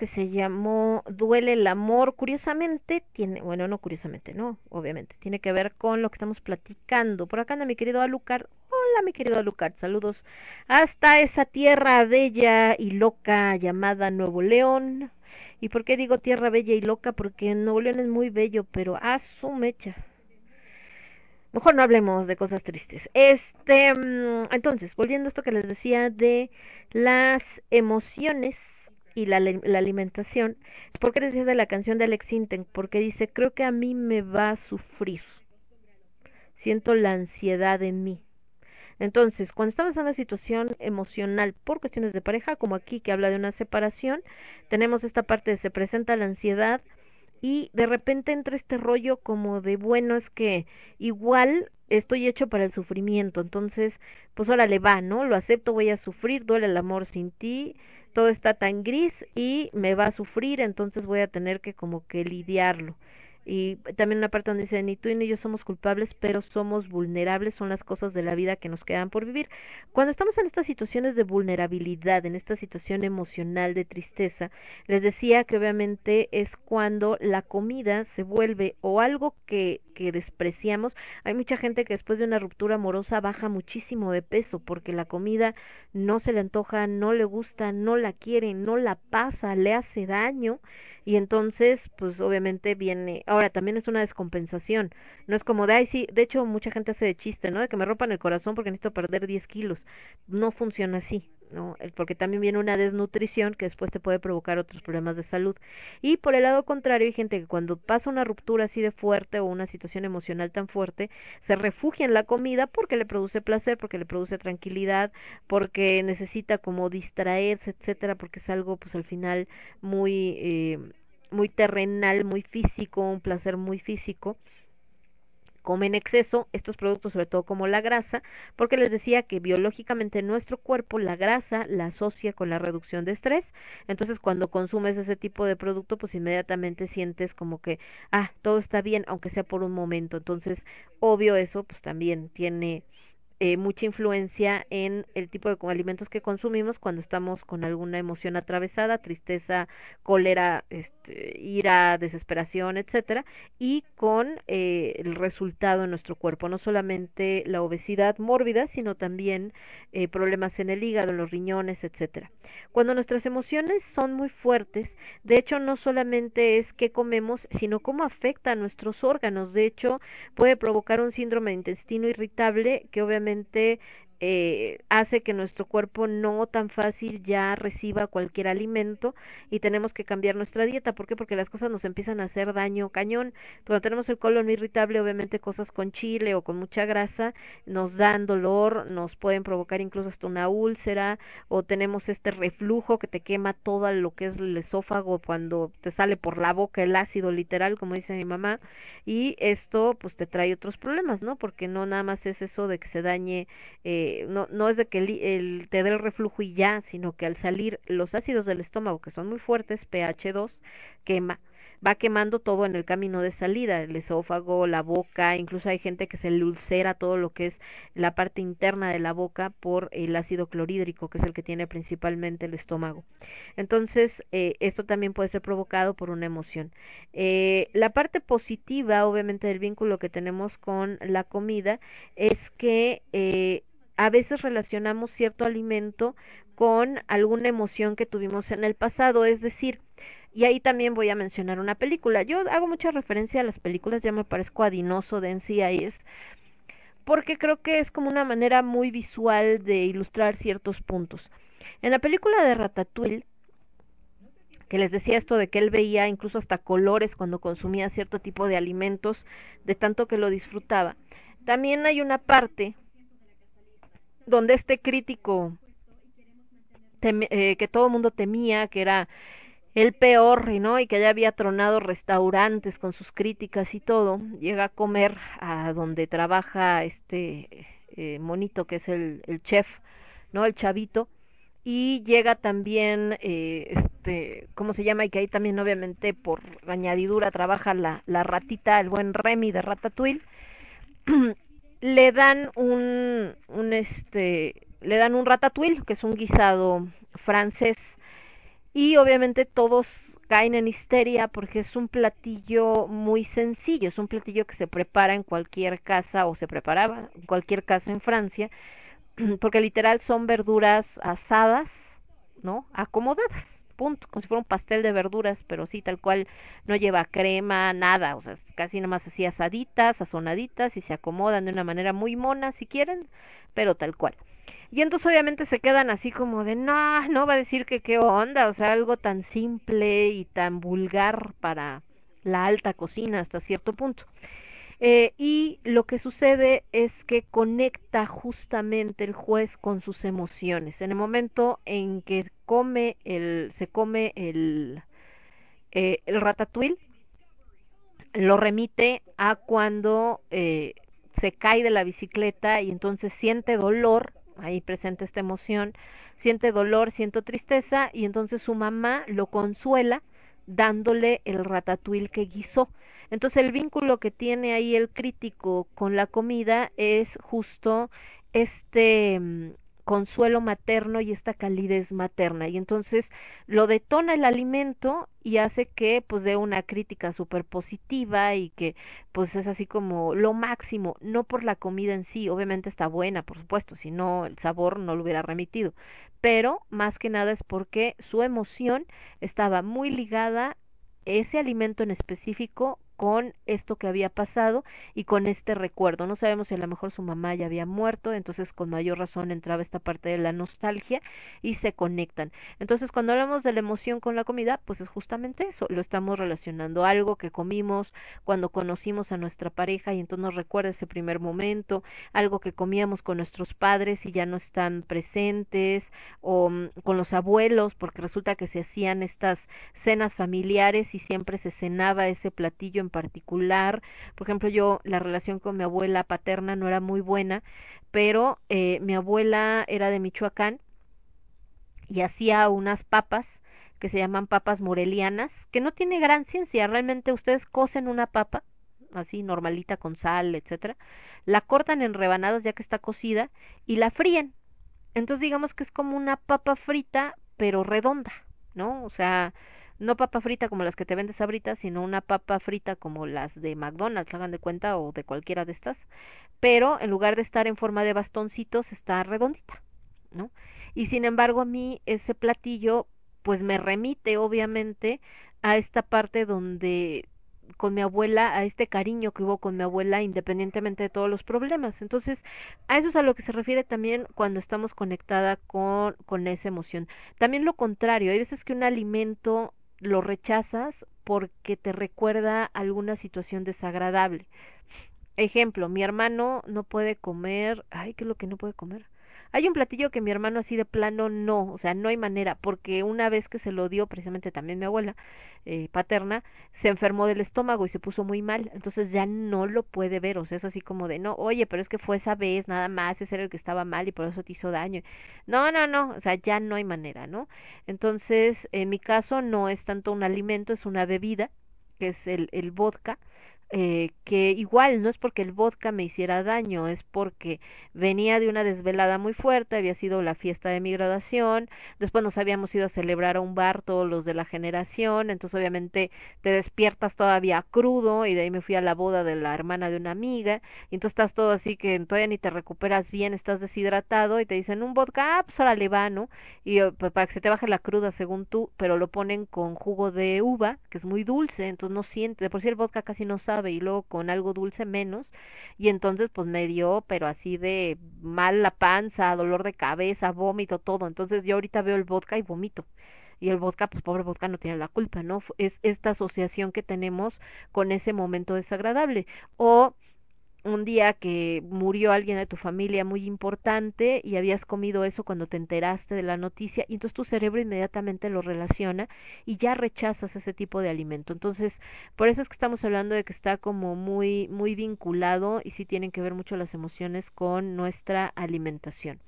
Que se llamó Duele el amor. Curiosamente, tiene, bueno, no curiosamente, no, obviamente, tiene que ver con lo que estamos platicando. Por acá anda mi querido Alucard. Hola, mi querido Alucard, saludos hasta esa tierra bella y loca llamada Nuevo León. ¿Y por qué digo tierra bella y loca? Porque Nuevo León es muy bello, pero a su mecha. Mejor no hablemos de cosas tristes. Este, mm, entonces, volviendo a esto que les decía de las emociones y la, alimentación, ¿por qué decía de la canción de Alex Intec? Porque dice, creo que a mí me va a sufrir. Siento la ansiedad en mí. Entonces, cuando estamos en una situación emocional por cuestiones de pareja, como aquí que habla de una separación, tenemos esta parte de se presenta la ansiedad, y de repente entra este rollo como de bueno es que igual estoy hecho para el sufrimiento entonces pues ahora le va no lo acepto voy a sufrir duele el amor sin ti todo está tan gris y me va a sufrir entonces voy a tener que como que lidiarlo y también una parte donde dice, ni tú ni yo somos culpables, pero somos vulnerables, son las cosas de la vida que nos quedan por vivir. Cuando estamos en estas situaciones de vulnerabilidad, en esta situación emocional de tristeza, les decía que obviamente es cuando la comida se vuelve o algo que, que despreciamos. Hay mucha gente que después de una ruptura amorosa baja muchísimo de peso porque la comida no se le antoja, no le gusta, no la quiere, no la pasa, le hace daño y entonces pues obviamente viene ahora también es una descompensación no es como de ay sí de hecho mucha gente hace de chiste no de que me rompan el corazón porque necesito perder 10 kilos no funciona así ¿no? Porque también viene una desnutrición que después te puede provocar otros problemas de salud. Y por el lado contrario, hay gente que cuando pasa una ruptura así de fuerte o una situación emocional tan fuerte, se refugia en la comida porque le produce placer, porque le produce tranquilidad, porque necesita como distraerse, etcétera, porque es algo pues al final muy eh, muy terrenal, muy físico, un placer muy físico come en exceso estos productos, sobre todo como la grasa, porque les decía que biológicamente nuestro cuerpo la grasa la asocia con la reducción de estrés. Entonces, cuando consumes ese tipo de producto, pues inmediatamente sientes como que, ah, todo está bien, aunque sea por un momento. Entonces, obvio eso, pues también tiene eh, mucha influencia en el tipo de alimentos que consumimos cuando estamos con alguna emoción atravesada, tristeza, cólera, este, ira, desesperación, etcétera, y con eh, el resultado en nuestro cuerpo, no solamente la obesidad mórbida, sino también eh, problemas en el hígado, en los riñones, etcétera. Cuando nuestras emociones son muy fuertes, de hecho no solamente es qué comemos, sino cómo afecta a nuestros órganos. De hecho, puede provocar un síndrome de intestino irritable que obviamente frente eh, hace que nuestro cuerpo no tan fácil ya reciba cualquier alimento y tenemos que cambiar nuestra dieta. ¿Por qué? Porque las cosas nos empiezan a hacer daño cañón. Cuando tenemos el colon irritable, obviamente cosas con chile o con mucha grasa nos dan dolor, nos pueden provocar incluso hasta una úlcera o tenemos este reflujo que te quema todo lo que es el esófago cuando te sale por la boca el ácido literal, como dice mi mamá, y esto pues te trae otros problemas, ¿no? Porque no nada más es eso de que se dañe eh, no, no es de que el, te dé el reflujo y ya, sino que al salir los ácidos del estómago, que son muy fuertes, pH 2, quema, va quemando todo en el camino de salida, el esófago, la boca, incluso hay gente que se le ulcera todo lo que es la parte interna de la boca por el ácido clorhídrico, que es el que tiene principalmente el estómago. Entonces, eh, esto también puede ser provocado por una emoción. Eh, la parte positiva, obviamente, del vínculo que tenemos con la comida es que eh, a veces relacionamos cierto alimento con alguna emoción que tuvimos en el pasado, es decir, y ahí también voy a mencionar una película. Yo hago mucha referencia a las películas, ya me parezco adinoso de NCIS, porque creo que es como una manera muy visual de ilustrar ciertos puntos. En la película de Ratatouille, que les decía esto de que él veía incluso hasta colores cuando consumía cierto tipo de alimentos, de tanto que lo disfrutaba. También hay una parte donde este crítico eh, que todo el mundo temía, que era el peor, ¿no? Y que ya había tronado restaurantes con sus críticas y todo, llega a comer a donde trabaja este eh, monito que es el, el, chef, ¿no? El chavito. Y llega también, eh, este, ¿cómo se llama? Y que ahí también obviamente por añadidura trabaja la, la ratita, el buen Remy de Ratatouille. le dan un, un este, le dan un ratatouille, que es un guisado francés y obviamente todos caen en histeria porque es un platillo muy sencillo, es un platillo que se prepara en cualquier casa o se preparaba en cualquier casa en Francia, porque literal son verduras asadas, ¿no? Acomodadas, punto, como si fuera un pastel de verduras, pero sí, tal cual, no lleva crema, nada, o sea, casi nada más así asaditas, sazonaditas y se acomodan de una manera muy mona si quieren, pero tal cual. Y entonces obviamente se quedan así como de, no, no va a decir que qué onda, o sea, algo tan simple y tan vulgar para la alta cocina hasta cierto punto. Eh, y lo que sucede es que conecta justamente el juez con sus emociones. En el momento en que come el, se come el, eh, ratatouille, lo remite a cuando eh, se cae de la bicicleta y entonces siente dolor ahí presenta esta emoción, siente dolor, siente tristeza y entonces su mamá lo consuela dándole el ratatouille que guisó. Entonces el vínculo que tiene ahí el crítico con la comida es justo este mm, consuelo materno y esta calidez materna. Y entonces lo detona el alimento y hace que pues dé una crítica súper positiva y que pues es así como lo máximo, no por la comida en sí, obviamente está buena, por supuesto, si no el sabor no lo hubiera remitido, pero más que nada es porque su emoción estaba muy ligada ese alimento en específico con esto que había pasado y con este recuerdo. No sabemos si a lo mejor su mamá ya había muerto, entonces con mayor razón entraba esta parte de la nostalgia y se conectan. Entonces cuando hablamos de la emoción con la comida, pues es justamente eso, lo estamos relacionando, algo que comimos cuando conocimos a nuestra pareja y entonces nos recuerda ese primer momento, algo que comíamos con nuestros padres y ya no están presentes, o mm, con los abuelos, porque resulta que se hacían estas cenas familiares y siempre se cenaba ese platillo en particular. Por ejemplo, yo la relación con mi abuela paterna no era muy buena, pero eh, mi abuela era de Michoacán y hacía unas papas que se llaman papas morelianas, que no tiene gran ciencia, realmente ustedes cocen una papa, así normalita con sal, etcétera, la cortan en rebanadas ya que está cocida y la fríen. Entonces digamos que es como una papa frita, pero redonda, ¿no? O sea, no papa frita como las que te vendes ahorita, sino una papa frita como las de McDonald's, hagan de cuenta, o de cualquiera de estas, pero en lugar de estar en forma de bastoncitos, está redondita, ¿no? Y sin embargo, a mí ese platillo, pues me remite, obviamente, a esta parte donde con mi abuela, a este cariño que hubo con mi abuela, independientemente de todos los problemas. Entonces, a eso es a lo que se refiere también cuando estamos conectada con, con esa emoción. También lo contrario, hay veces que un alimento lo rechazas porque te recuerda alguna situación desagradable. Ejemplo, mi hermano no puede comer, ay, ¿qué es lo que no puede comer? Hay un platillo que mi hermano así de plano no, o sea, no hay manera, porque una vez que se lo dio precisamente también mi abuela eh, paterna, se enfermó del estómago y se puso muy mal, entonces ya no lo puede ver, o sea, es así como de, no, oye, pero es que fue esa vez nada más, ese era el que estaba mal y por eso te hizo daño. No, no, no, o sea, ya no hay manera, ¿no? Entonces, en mi caso no es tanto un alimento, es una bebida, que es el, el vodka, eh, que igual no es porque el vodka me hiciera daño, es porque venía de una desvelada muy fuerte, había sido la fiesta de mi graduación, después nos habíamos ido a celebrar a un bar todos los de la generación, entonces obviamente te despiertas todavía crudo y de ahí me fui a la boda de la hermana de una amiga, y entonces estás todo así que todavía ni te recuperas bien, estás deshidratado y te dicen un vodka, ah, pues ahora le va, ¿no? Y pues, para que se te baje la cruda según tú, pero lo ponen con jugo de uva, que es muy dulce, entonces no siente, de por sí el vodka casi no sabe y luego con algo dulce menos y entonces pues me dio pero así de mal la panza, dolor de cabeza, vómito, todo. Entonces yo ahorita veo el vodka y vomito y el vodka, pues pobre vodka no tiene la culpa, ¿no? Es esta asociación que tenemos con ese momento desagradable. O un día que murió alguien de tu familia muy importante y habías comido eso cuando te enteraste de la noticia y entonces tu cerebro inmediatamente lo relaciona y ya rechazas ese tipo de alimento. Entonces, por eso es que estamos hablando de que está como muy muy vinculado y sí tienen que ver mucho las emociones con nuestra alimentación.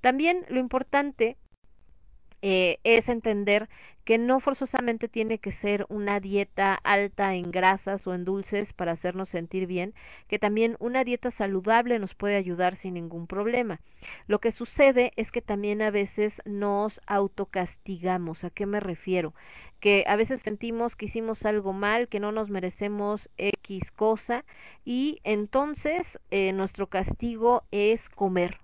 También lo importante eh, es entender que no forzosamente tiene que ser una dieta alta en grasas o en dulces para hacernos sentir bien, que también una dieta saludable nos puede ayudar sin ningún problema. Lo que sucede es que también a veces nos autocastigamos. ¿A qué me refiero? Que a veces sentimos que hicimos algo mal, que no nos merecemos X cosa y entonces eh, nuestro castigo es comer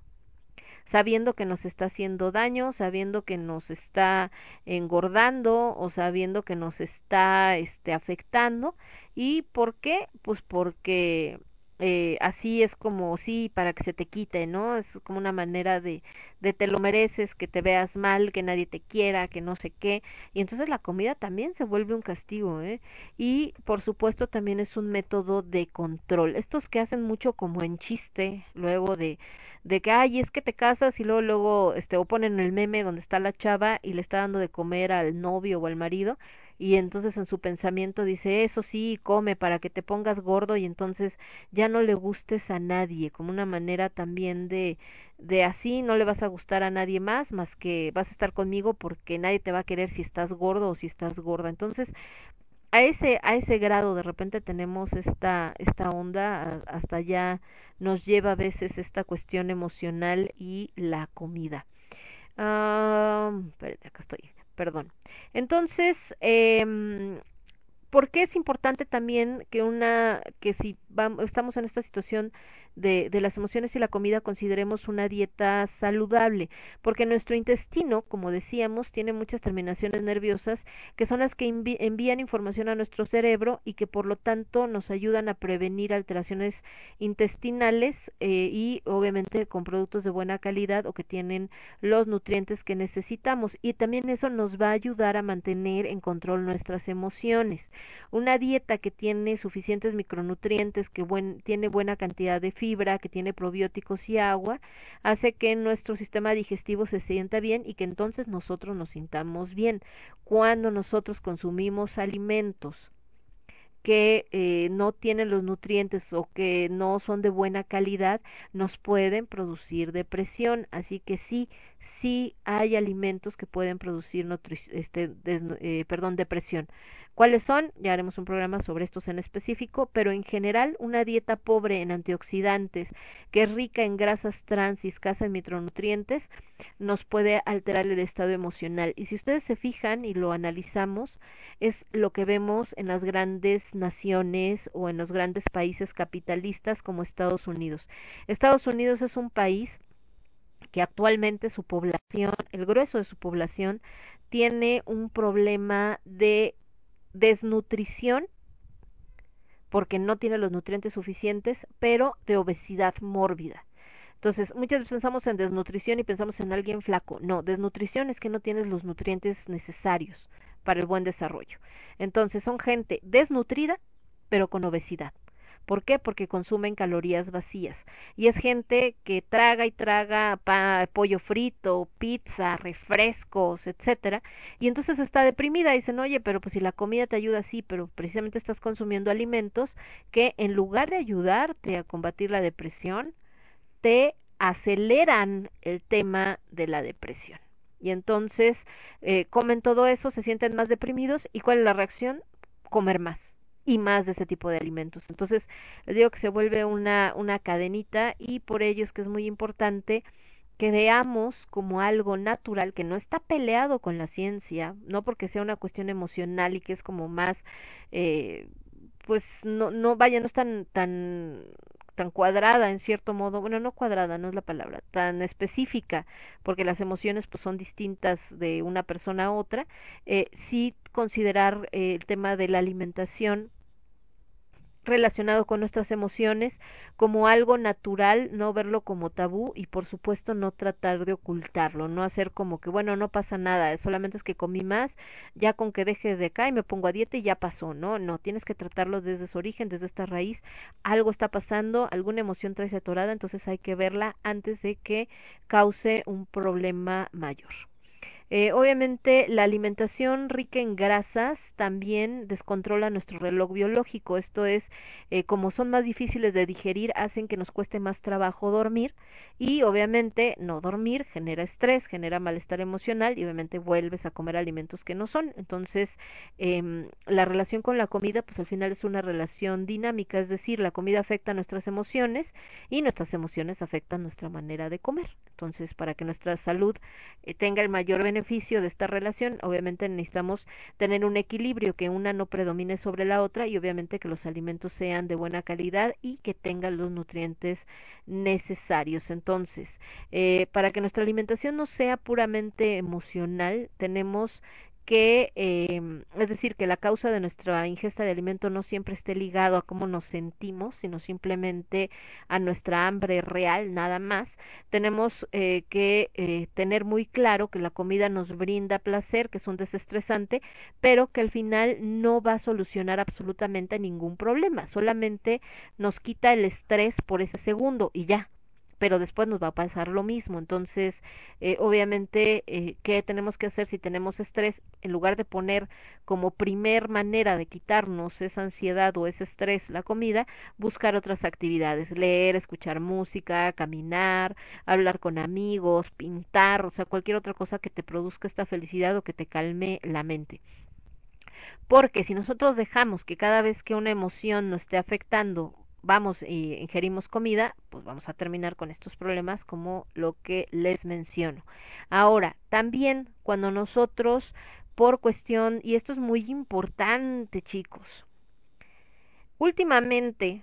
sabiendo que nos está haciendo daño, sabiendo que nos está engordando o sabiendo que nos está este afectando y ¿por qué? Pues porque eh, así es como sí para que se te quite, ¿no? Es como una manera de, de te lo mereces, que te veas mal, que nadie te quiera, que no sé qué. Y entonces la comida también se vuelve un castigo, ¿eh? Y por supuesto también es un método de control. Estos que hacen mucho como en chiste, luego de de que ay es que te casas y luego luego este o ponen el meme donde está la chava y le está dando de comer al novio o al marido y entonces en su pensamiento dice eso sí come para que te pongas gordo y entonces ya no le gustes a nadie como una manera también de de así no le vas a gustar a nadie más más que vas a estar conmigo porque nadie te va a querer si estás gordo o si estás gorda entonces a ese a ese grado de repente tenemos esta esta onda hasta ya nos lleva a veces esta cuestión emocional y la comida. Ah, acá estoy, perdón. Entonces, eh, ¿por qué es importante también que una, que si vamos, estamos en esta situación de, las emociones y la comida consideremos una dieta saludable, porque nuestro intestino, como decíamos, tiene muchas terminaciones nerviosas que son las que envían información a nuestro cerebro y que por lo tanto nos ayudan a prevenir alteraciones intestinales eh, y obviamente con productos de buena calidad o que tienen los nutrientes que necesitamos y también eso nos va a ayudar a mantener en control nuestras emociones. Una dieta que tiene suficientes micronutrientes, que buen, tiene buena cantidad de fibra, que tiene probióticos y agua, hace que nuestro sistema digestivo se sienta bien y que entonces nosotros nos sintamos bien. Cuando nosotros consumimos alimentos que eh, no tienen los nutrientes o que no son de buena calidad, nos pueden producir depresión. Así que sí, sí hay alimentos que pueden producir este, eh, perdón, depresión. ¿Cuáles son? Ya haremos un programa sobre estos en específico, pero en general una dieta pobre en antioxidantes, que es rica en grasas trans y escasa en micronutrientes, nos puede alterar el estado emocional. Y si ustedes se fijan y lo analizamos, es lo que vemos en las grandes naciones o en los grandes países capitalistas como Estados Unidos. Estados Unidos es un país que actualmente su población, el grueso de su población, tiene un problema de desnutrición porque no tiene los nutrientes suficientes, pero de obesidad mórbida. Entonces, muchas veces pensamos en desnutrición y pensamos en alguien flaco. No, desnutrición es que no tienes los nutrientes necesarios para el buen desarrollo. Entonces, son gente desnutrida, pero con obesidad. ¿Por qué? Porque consumen calorías vacías. Y es gente que traga y traga pollo frito, pizza, refrescos, etcétera, y entonces está deprimida. Dicen, oye, pero pues si la comida te ayuda, sí, pero precisamente estás consumiendo alimentos que en lugar de ayudarte a combatir la depresión, te aceleran el tema de la depresión. Y entonces eh, comen todo eso, se sienten más deprimidos. ¿Y cuál es la reacción? Comer más y más de ese tipo de alimentos. Entonces, les digo que se vuelve una, una cadenita y por ello es que es muy importante que veamos como algo natural que no está peleado con la ciencia, no porque sea una cuestión emocional y que es como más, eh, pues no, no vaya, no es tan, tan tan cuadrada en cierto modo, bueno, no cuadrada, no es la palabra, tan específica, porque las emociones pues son distintas de una persona a otra, eh, sí considerar eh, el tema de la alimentación relacionado con nuestras emociones como algo natural, no verlo como tabú y por supuesto no tratar de ocultarlo, no hacer como que bueno, no pasa nada, solamente es que comí más, ya con que deje de acá y me pongo a dieta y ya pasó, no, no, tienes que tratarlo desde su origen, desde esta raíz, algo está pasando, alguna emoción trae atorada, entonces hay que verla antes de que cause un problema mayor. Eh, obviamente la alimentación rica en grasas también descontrola nuestro reloj biológico, esto es, eh, como son más difíciles de digerir, hacen que nos cueste más trabajo dormir y obviamente no dormir genera estrés, genera malestar emocional y obviamente vuelves a comer alimentos que no son. Entonces, eh, la relación con la comida, pues al final es una relación dinámica, es decir, la comida afecta nuestras emociones y nuestras emociones afectan nuestra manera de comer. Entonces, para que nuestra salud eh, tenga el mayor beneficio de esta relación, obviamente necesitamos tener un equilibrio, que una no predomine sobre la otra y obviamente que los alimentos sean de buena calidad y que tengan los nutrientes necesarios. Entonces, eh, para que nuestra alimentación no sea puramente emocional, tenemos que, eh, es decir, que la causa de nuestra ingesta de alimento no siempre esté ligado a cómo nos sentimos, sino simplemente a nuestra hambre real, nada más. Tenemos eh, que eh, tener muy claro que la comida nos brinda placer, que es un desestresante, pero que al final no va a solucionar absolutamente ningún problema, solamente nos quita el estrés por ese segundo y ya, pero después nos va a pasar lo mismo. Entonces, eh, obviamente, eh, ¿qué tenemos que hacer si tenemos estrés? En lugar de poner como primer manera de quitarnos esa ansiedad o ese estrés la comida, buscar otras actividades, leer, escuchar música, caminar, hablar con amigos, pintar, o sea, cualquier otra cosa que te produzca esta felicidad o que te calme la mente. Porque si nosotros dejamos que cada vez que una emoción nos esté afectando vamos y ingerimos comida, pues vamos a terminar con estos problemas como lo que les menciono. Ahora, también cuando nosotros, por cuestión, y esto es muy importante chicos, últimamente,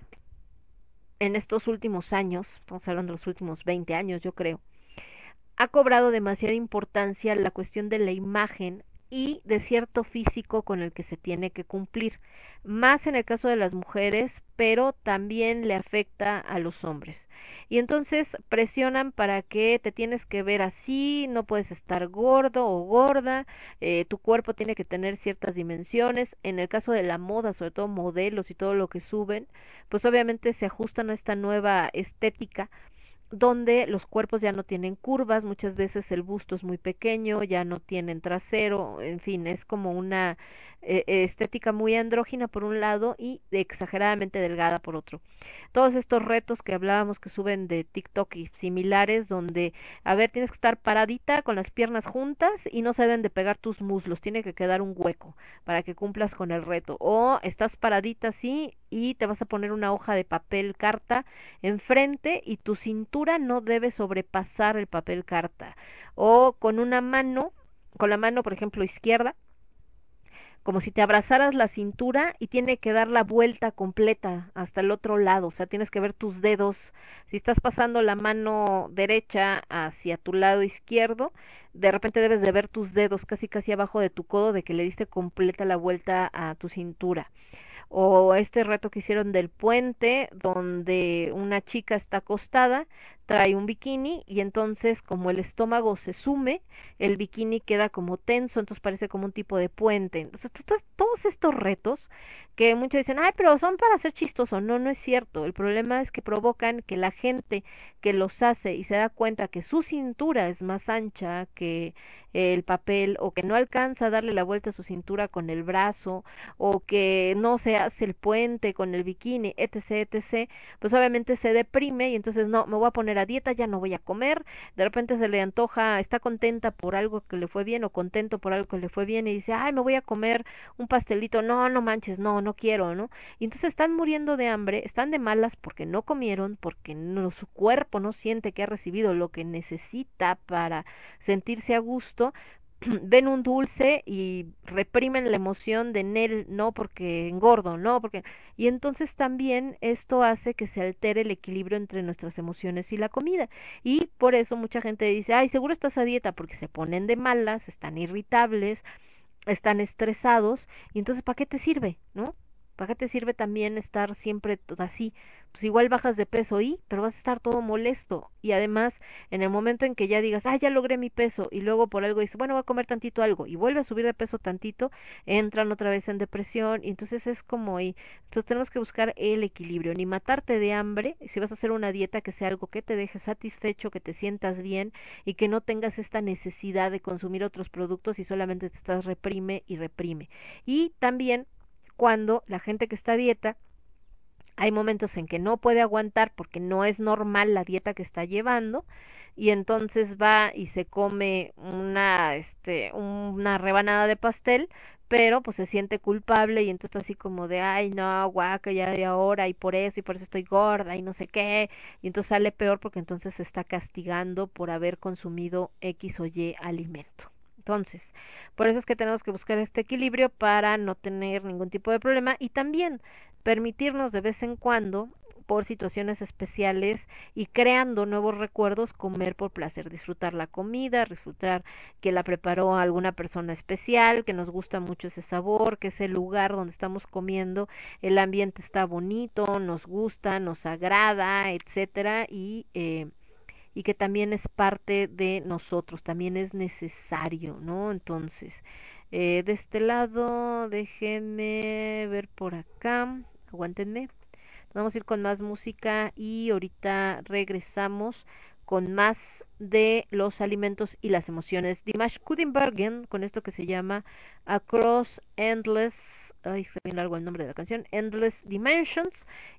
en estos últimos años, estamos hablando de los últimos 20 años yo creo, ha cobrado demasiada importancia la cuestión de la imagen y de cierto físico con el que se tiene que cumplir, más en el caso de las mujeres, pero también le afecta a los hombres. Y entonces presionan para que te tienes que ver así, no puedes estar gordo o gorda, eh, tu cuerpo tiene que tener ciertas dimensiones. En el caso de la moda, sobre todo modelos y todo lo que suben, pues obviamente se ajustan a esta nueva estética donde los cuerpos ya no tienen curvas, muchas veces el busto es muy pequeño, ya no tienen trasero, en fin, es como una eh, estética muy andrógina por un lado y exageradamente delgada por otro. Todos estos retos que hablábamos que suben de TikTok y similares, donde, a ver, tienes que estar paradita con las piernas juntas y no se deben de pegar tus muslos, tiene que quedar un hueco para que cumplas con el reto. O estás paradita así y te vas a poner una hoja de papel carta enfrente y tu cintura no debe sobrepasar el papel carta. O con una mano, con la mano, por ejemplo, izquierda, como si te abrazaras la cintura y tiene que dar la vuelta completa hasta el otro lado, o sea, tienes que ver tus dedos. Si estás pasando la mano derecha hacia tu lado izquierdo, de repente debes de ver tus dedos casi casi abajo de tu codo de que le diste completa la vuelta a tu cintura o este reto que hicieron del puente donde una chica está acostada, trae un bikini y entonces como el estómago se sume, el bikini queda como tenso, entonces parece como un tipo de puente. Entonces, todos estos retos que muchos dicen, ay, pero son para ser chistosos. No, no es cierto. El problema es que provocan que la gente que los hace y se da cuenta que su cintura es más ancha que el papel o que no alcanza a darle la vuelta a su cintura con el brazo o que no se hace el puente con el bikini, etc, etc, pues obviamente se deprime y entonces no, me voy a poner a dieta, ya no voy a comer, de repente se le antoja, está contenta por algo que le fue bien o contento por algo que le fue bien y dice, ay, me voy a comer un pastelito, no, no manches, no, no quiero, ¿no? Y entonces están muriendo de hambre, están de malas porque no comieron, porque no, su cuerpo no siente que ha recibido lo que necesita para sentirse a gusto, ven un dulce y reprimen la emoción de Nel, no porque engordo, no porque y entonces también esto hace que se altere el equilibrio entre nuestras emociones y la comida. Y por eso mucha gente dice, "Ay, seguro estás a dieta" porque se ponen de malas, están irritables, están estresados y entonces ¿para qué te sirve, no? ¿Para qué te sirve también estar siempre así? Pues igual bajas de peso y, pero vas a estar todo molesto. Y además, en el momento en que ya digas, ah, ya logré mi peso, y luego por algo dices, bueno, voy a comer tantito algo, y vuelve a subir de peso tantito, entran otra vez en depresión, y entonces es como ahí. Entonces tenemos que buscar el equilibrio, ni matarte de hambre, si vas a hacer una dieta que sea algo que te deje satisfecho, que te sientas bien, y que no tengas esta necesidad de consumir otros productos y solamente te estás reprime y reprime. Y también cuando la gente que está a dieta hay momentos en que no puede aguantar porque no es normal la dieta que está llevando y entonces va y se come una este una rebanada de pastel pero pues se siente culpable y entonces así como de ay no guaca ya de ahora y por eso y por eso estoy gorda y no sé qué y entonces sale peor porque entonces se está castigando por haber consumido X o Y alimento entonces por eso es que tenemos que buscar este equilibrio para no tener ningún tipo de problema y también permitirnos de vez en cuando por situaciones especiales y creando nuevos recuerdos, comer por placer, disfrutar la comida, disfrutar que la preparó alguna persona especial, que nos gusta mucho ese sabor, que ese lugar donde estamos comiendo, el ambiente está bonito, nos gusta, nos agrada, etcétera, y eh, y que también es parte de nosotros, también es necesario, ¿no? Entonces, eh, de este lado, déjenme ver por acá aguántenme. Vamos a ir con más música y ahorita regresamos con más de los alimentos y las emociones. Dimash Kudinbergen con esto que se llama Across Endless Ay, está bien largo el nombre de la canción. Endless Dimensions.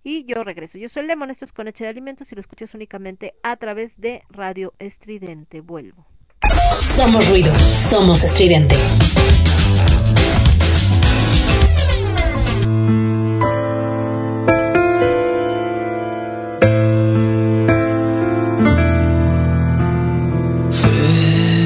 Y yo regreso. Yo soy Lemon, esto es Coneche de Alimentos y lo escuchas únicamente a través de Radio Estridente. Vuelvo. Somos ruido, somos estridente. Say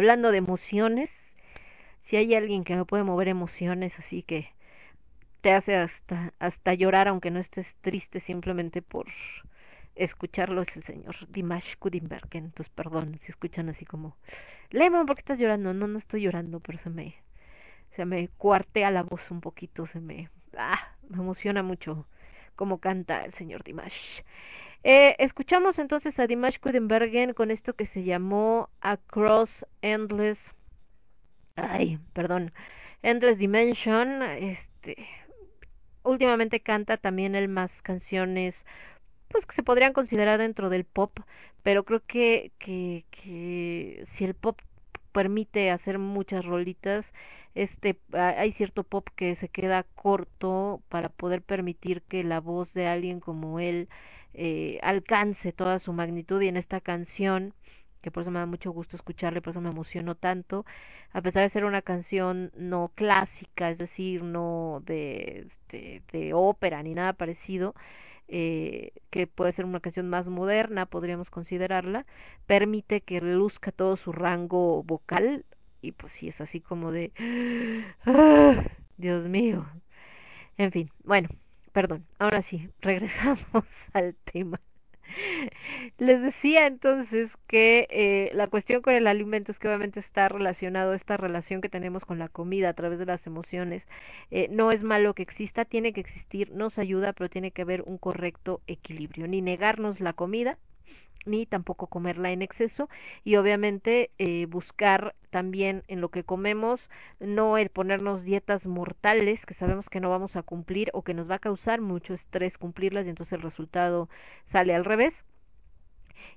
Hablando de emociones, si hay alguien que me puede mover emociones, así que te hace hasta hasta llorar aunque no estés triste simplemente por escucharlo es el señor Dimash Kudinberg. Entonces, perdón si escuchan así como, Lemon, ¿por qué estás llorando? No, no estoy llorando, pero se me, se me cuartea la voz un poquito, se me, ah, me emociona mucho cómo canta el señor Dimash. Eh, escuchamos entonces a Dimash Kudenbergen con esto que se llamó Across Endless, ay, perdón, Endless Dimension, este, últimamente canta también él más canciones pues que se podrían considerar dentro del pop, pero creo que, que, que si el pop permite hacer muchas rolitas, este ha- hay cierto pop que se queda corto para poder permitir que la voz de alguien como él eh, alcance toda su magnitud y en esta canción que por eso me da mucho gusto escucharle, por eso me emocionó tanto, a pesar de ser una canción no clásica, es decir, no de, este, de ópera ni nada parecido, eh, que puede ser una canción más moderna, podríamos considerarla, permite que luzca todo su rango vocal y pues sí es así como de ¡Ah! Dios mío. En fin, bueno, perdón. Ahora sí, regresamos al tema. Les decía entonces que eh, la cuestión con el alimento es que obviamente está relacionado esta relación que tenemos con la comida a través de las emociones. Eh, no es malo que exista, tiene que existir, nos ayuda, pero tiene que haber un correcto equilibrio. Ni negarnos la comida, ni tampoco comerla en exceso y obviamente eh, buscar también en lo que comemos no el ponernos dietas mortales que sabemos que no vamos a cumplir o que nos va a causar mucho estrés cumplirlas y entonces el resultado sale al revés.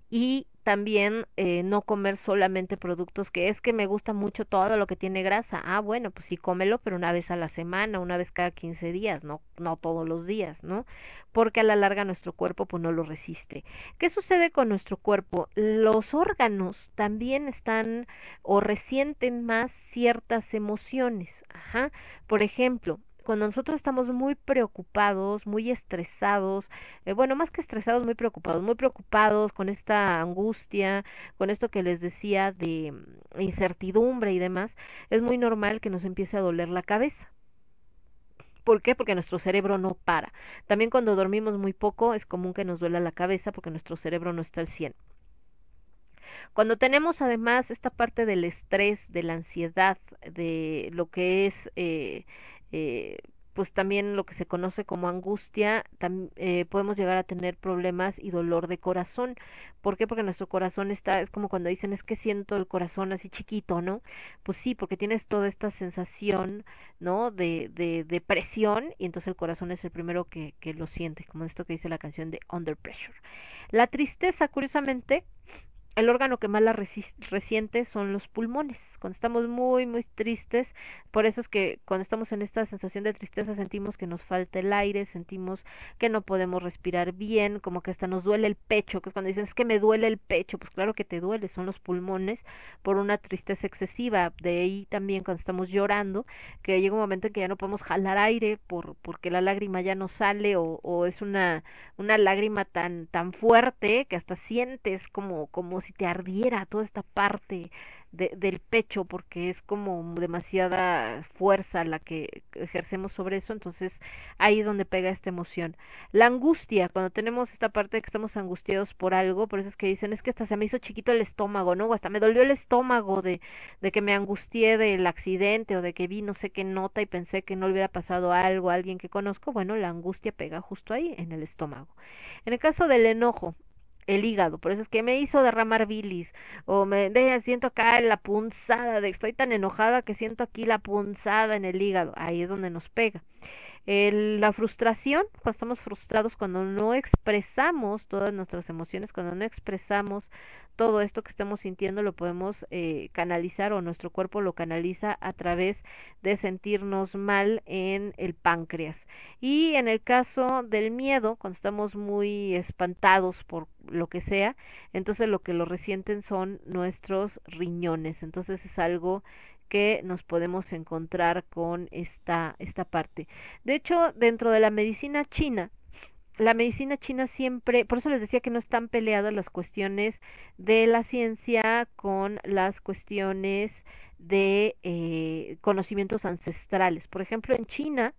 Y también eh, no comer solamente productos que es que me gusta mucho todo lo que tiene grasa. Ah, bueno, pues sí cómelo, pero una vez a la semana, una vez cada 15 días, no no todos los días, ¿no? Porque a la larga nuestro cuerpo pues no lo resiste. ¿Qué sucede con nuestro cuerpo? Los órganos también están o resienten más ciertas emociones. Ajá. Por ejemplo, cuando nosotros estamos muy preocupados, muy estresados, eh, bueno, más que estresados, muy preocupados, muy preocupados con esta angustia, con esto que les decía de mm, incertidumbre y demás, es muy normal que nos empiece a doler la cabeza. ¿Por qué? Porque nuestro cerebro no para. También cuando dormimos muy poco es común que nos duela la cabeza porque nuestro cerebro no está al 100. Cuando tenemos además esta parte del estrés, de la ansiedad, de lo que es eh, eh, pues también lo que se conoce como angustia, tam- eh, podemos llegar a tener problemas y dolor de corazón. ¿Por qué? Porque nuestro corazón está, es como cuando dicen es que siento el corazón así chiquito, ¿no? Pues sí, porque tienes toda esta sensación, ¿no? De, de, presión y entonces el corazón es el primero que, que lo siente, como esto que dice la canción de Under Pressure. La tristeza, curiosamente, el órgano que más la resiente son los pulmones. Cuando estamos muy, muy tristes, por eso es que cuando estamos en esta sensación de tristeza sentimos que nos falta el aire, sentimos que no podemos respirar bien, como que hasta nos duele el pecho, que es cuando dicen es que me duele el pecho, pues claro que te duele, son los pulmones por una tristeza excesiva. De ahí también cuando estamos llorando, que llega un momento en que ya no podemos jalar aire por porque la lágrima ya no sale o, o es una una lágrima tan tan fuerte que hasta sientes como como si te ardiera toda esta parte de, del pecho porque es como demasiada fuerza la que ejercemos sobre eso entonces ahí es donde pega esta emoción. La angustia cuando tenemos esta parte de que estamos angustiados por algo por eso es que dicen es que hasta se me hizo chiquito el estómago no o hasta me dolió el estómago de de que me angustié del accidente o de que vi no sé qué nota y pensé que no le hubiera pasado algo a alguien que conozco. Bueno la angustia pega justo ahí en el estómago. En el caso del enojo el hígado, por eso es que me hizo derramar bilis, o me de, siento acá la punzada, de estoy tan enojada que siento aquí la punzada en el hígado, ahí es donde nos pega. El, la frustración, cuando estamos frustrados, cuando no expresamos todas nuestras emociones, cuando no expresamos todo esto que estamos sintiendo, lo podemos eh, canalizar o nuestro cuerpo lo canaliza a través de sentirnos mal en el páncreas. Y en el caso del miedo, cuando estamos muy espantados por lo que sea, entonces lo que lo resienten son nuestros riñones. Entonces es algo que nos podemos encontrar con esta, esta parte. De hecho, dentro de la medicina china, la medicina china siempre, por eso les decía que no están peleadas las cuestiones de la ciencia con las cuestiones de eh, conocimientos ancestrales. Por ejemplo, en China,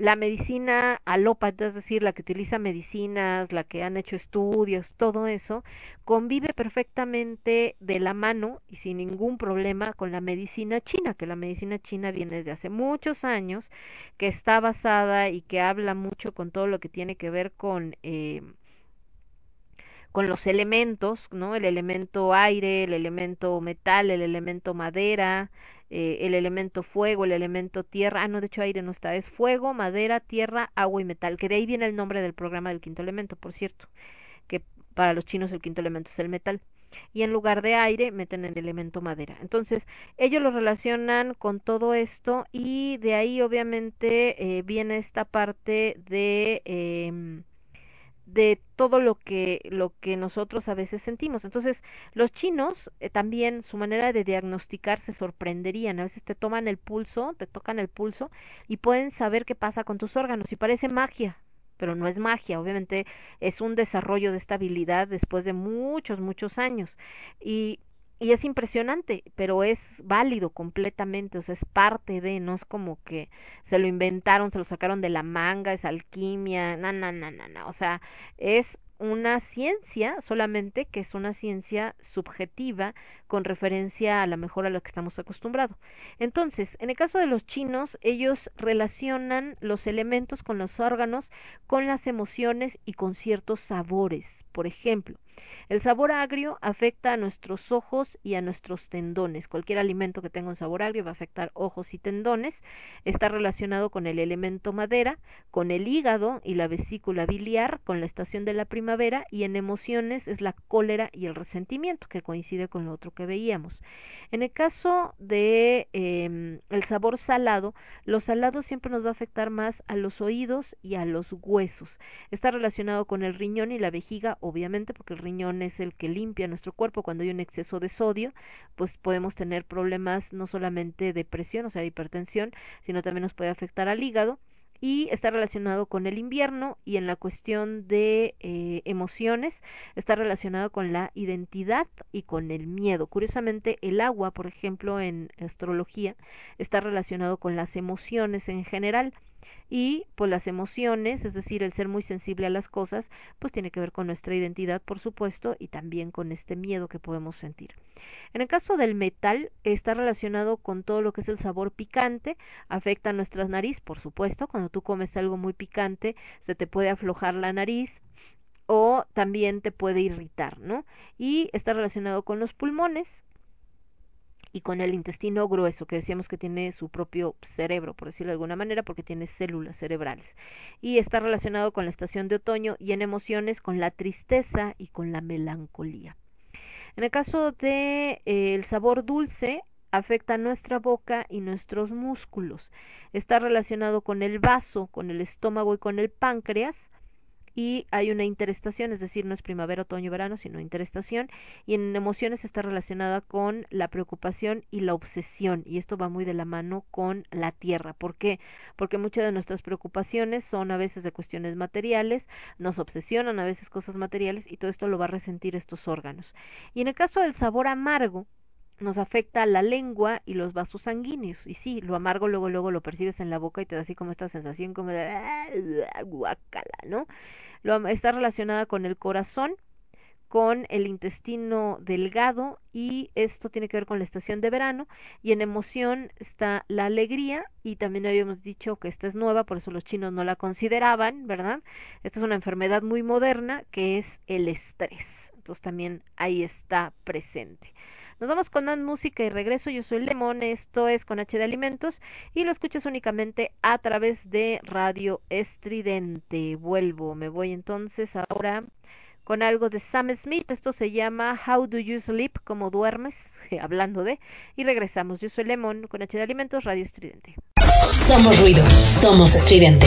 la medicina alópata, es decir, la que utiliza medicinas, la que han hecho estudios, todo eso, convive perfectamente de la mano y sin ningún problema con la medicina china, que la medicina china viene desde hace muchos años, que está basada y que habla mucho con todo lo que tiene que ver con eh, con los elementos, ¿no? El elemento aire, el elemento metal, el elemento madera, eh, el elemento fuego, el elemento tierra, ah, no, de hecho aire no está, es fuego, madera, tierra, agua y metal, que de ahí viene el nombre del programa del quinto elemento, por cierto, que para los chinos el quinto elemento es el metal. Y en lugar de aire meten el elemento madera. Entonces, ellos lo relacionan con todo esto y de ahí obviamente eh, viene esta parte de... Eh, de todo lo que lo que nosotros a veces sentimos. Entonces, los chinos eh, también su manera de diagnosticar se sorprenderían. A veces te toman el pulso, te tocan el pulso y pueden saber qué pasa con tus órganos y parece magia, pero no es magia, obviamente es un desarrollo de estabilidad después de muchos muchos años. Y y es impresionante, pero es válido completamente, o sea, es parte de, no es como que se lo inventaron, se lo sacaron de la manga, es alquimia, no, no, no, no, no, o sea, es una ciencia solamente que es una ciencia subjetiva con referencia a la mejor a lo que estamos acostumbrados. Entonces, en el caso de los chinos, ellos relacionan los elementos con los órganos, con las emociones y con ciertos sabores. Por ejemplo, el sabor agrio afecta a nuestros ojos y a nuestros tendones. Cualquier alimento que tenga un sabor agrio va a afectar ojos y tendones. Está relacionado con el elemento madera, con el hígado y la vesícula biliar, con la estación de la primavera y en emociones es la cólera y el resentimiento, que coincide con lo otro que veíamos. En el caso de eh, el sabor salado, los salados siempre nos va a afectar más a los oídos y a los huesos. Está relacionado con el riñón y la vejiga, obviamente, porque el riñón es el que limpia nuestro cuerpo cuando hay un exceso de sodio, pues podemos tener problemas no solamente de presión, o sea, de hipertensión, sino también nos puede afectar al hígado y está relacionado con el invierno y en la cuestión de eh, emociones está relacionado con la identidad y con el miedo. Curiosamente, el agua, por ejemplo, en astrología está relacionado con las emociones en general y pues las emociones, es decir, el ser muy sensible a las cosas, pues tiene que ver con nuestra identidad, por supuesto, y también con este miedo que podemos sentir. En el caso del metal, está relacionado con todo lo que es el sabor picante, afecta a nuestra nariz, por supuesto, cuando tú comes algo muy picante, se te puede aflojar la nariz, o también te puede irritar, ¿no? Y está relacionado con los pulmones, y con el intestino grueso, que decíamos que tiene su propio cerebro, por decirlo de alguna manera, porque tiene células cerebrales. Y está relacionado con la estación de otoño y en emociones con la tristeza y con la melancolía. En el caso de eh, el sabor dulce, afecta nuestra boca y nuestros músculos. Está relacionado con el vaso, con el estómago y con el páncreas y hay una interestación, es decir, no es primavera, otoño, verano, sino interestación, y en emociones está relacionada con la preocupación y la obsesión, y esto va muy de la mano con la tierra. ¿Por qué? Porque muchas de nuestras preocupaciones son a veces de cuestiones materiales, nos obsesionan a veces cosas materiales, y todo esto lo va a resentir estos órganos. Y en el caso del sabor amargo, nos afecta la lengua y los vasos sanguíneos. Y sí, lo amargo luego luego lo percibes en la boca y te da así como esta sensación como de ah, guacala, ¿no? Lo, está relacionada con el corazón, con el intestino delgado y esto tiene que ver con la estación de verano y en emoción está la alegría y también habíamos dicho que esta es nueva, por eso los chinos no la consideraban, ¿verdad? Esta es una enfermedad muy moderna que es el estrés. Entonces también ahí está presente. Nos vamos con más música y regreso. Yo soy Lemon, esto es con H de Alimentos y lo escuchas únicamente a través de Radio Estridente. Vuelvo, me voy entonces ahora con algo de Sam Smith. Esto se llama How Do You Sleep? ¿Cómo duermes? Hablando de. Y regresamos. Yo soy Lemon con H de Alimentos, Radio Estridente. Somos ruido, somos estridente.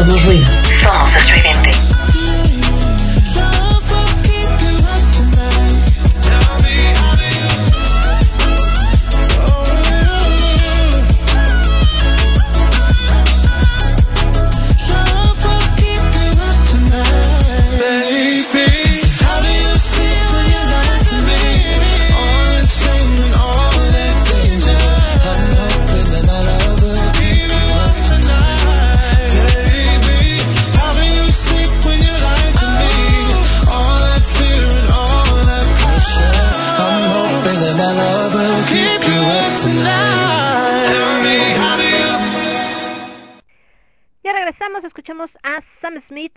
Somos ruido. Somos estridente.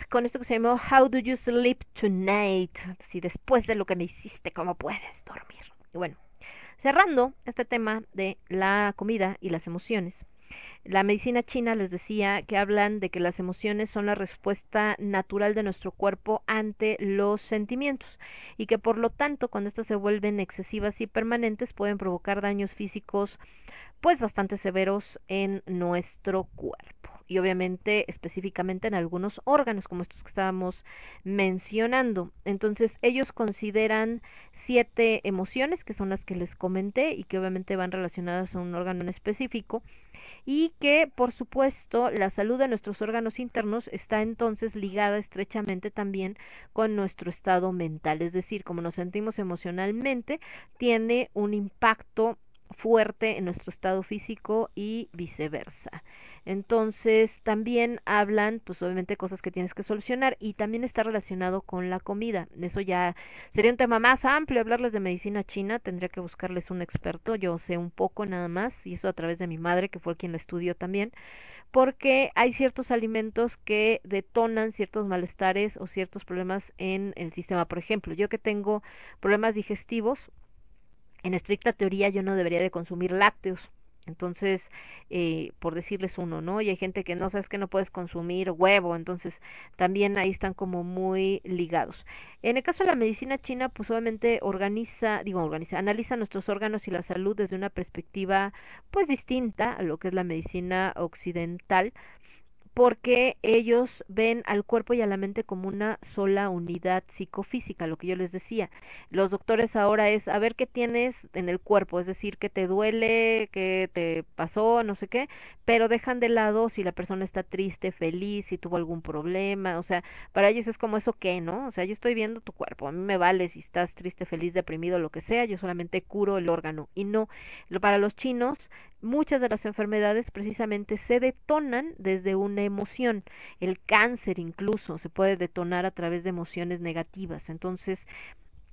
Con esto que se llamó How Do You Sleep Tonight? Si después de lo que me hiciste, ¿cómo puedes dormir? Y bueno, cerrando este tema de la comida y las emociones. La medicina china les decía que hablan de que las emociones son la respuesta natural de nuestro cuerpo ante los sentimientos y que por lo tanto cuando estas se vuelven excesivas y permanentes pueden provocar daños físicos pues bastante severos en nuestro cuerpo y obviamente específicamente en algunos órganos como estos que estábamos mencionando. Entonces ellos consideran siete emociones que son las que les comenté y que obviamente van relacionadas a un órgano en específico y que por supuesto la salud de nuestros órganos internos está entonces ligada estrechamente también con nuestro estado mental, es decir, como nos sentimos emocionalmente, tiene un impacto fuerte en nuestro estado físico y viceversa. Entonces también hablan, pues obviamente cosas que tienes que solucionar y también está relacionado con la comida. Eso ya sería un tema más amplio hablarles de medicina china, tendría que buscarles un experto, yo sé un poco nada más y eso a través de mi madre que fue quien la estudió también, porque hay ciertos alimentos que detonan ciertos malestares o ciertos problemas en el sistema. Por ejemplo, yo que tengo problemas digestivos, en estricta teoría yo no debería de consumir lácteos. Entonces, eh, por decirles uno, ¿no? Y hay gente que no sabes que no puedes consumir huevo, entonces también ahí están como muy ligados. En el caso de la medicina china, pues obviamente organiza, digo, organiza, analiza nuestros órganos y la salud desde una perspectiva pues distinta a lo que es la medicina occidental, porque ellos ven al cuerpo y a la mente como una sola unidad psicofísica, lo que yo les decía. Los doctores ahora es a ver qué tienes en el cuerpo, es decir, que te duele, que te pasó, no sé qué, pero dejan de lado si la persona está triste, feliz, si tuvo algún problema, o sea, para ellos es como eso que, ¿no? O sea, yo estoy viendo tu cuerpo, a mí me vale si estás triste, feliz, deprimido, lo que sea, yo solamente curo el órgano y no, para los chinos muchas de las enfermedades precisamente se detonan desde una emoción. El cáncer incluso se puede detonar a través de emociones negativas. Entonces,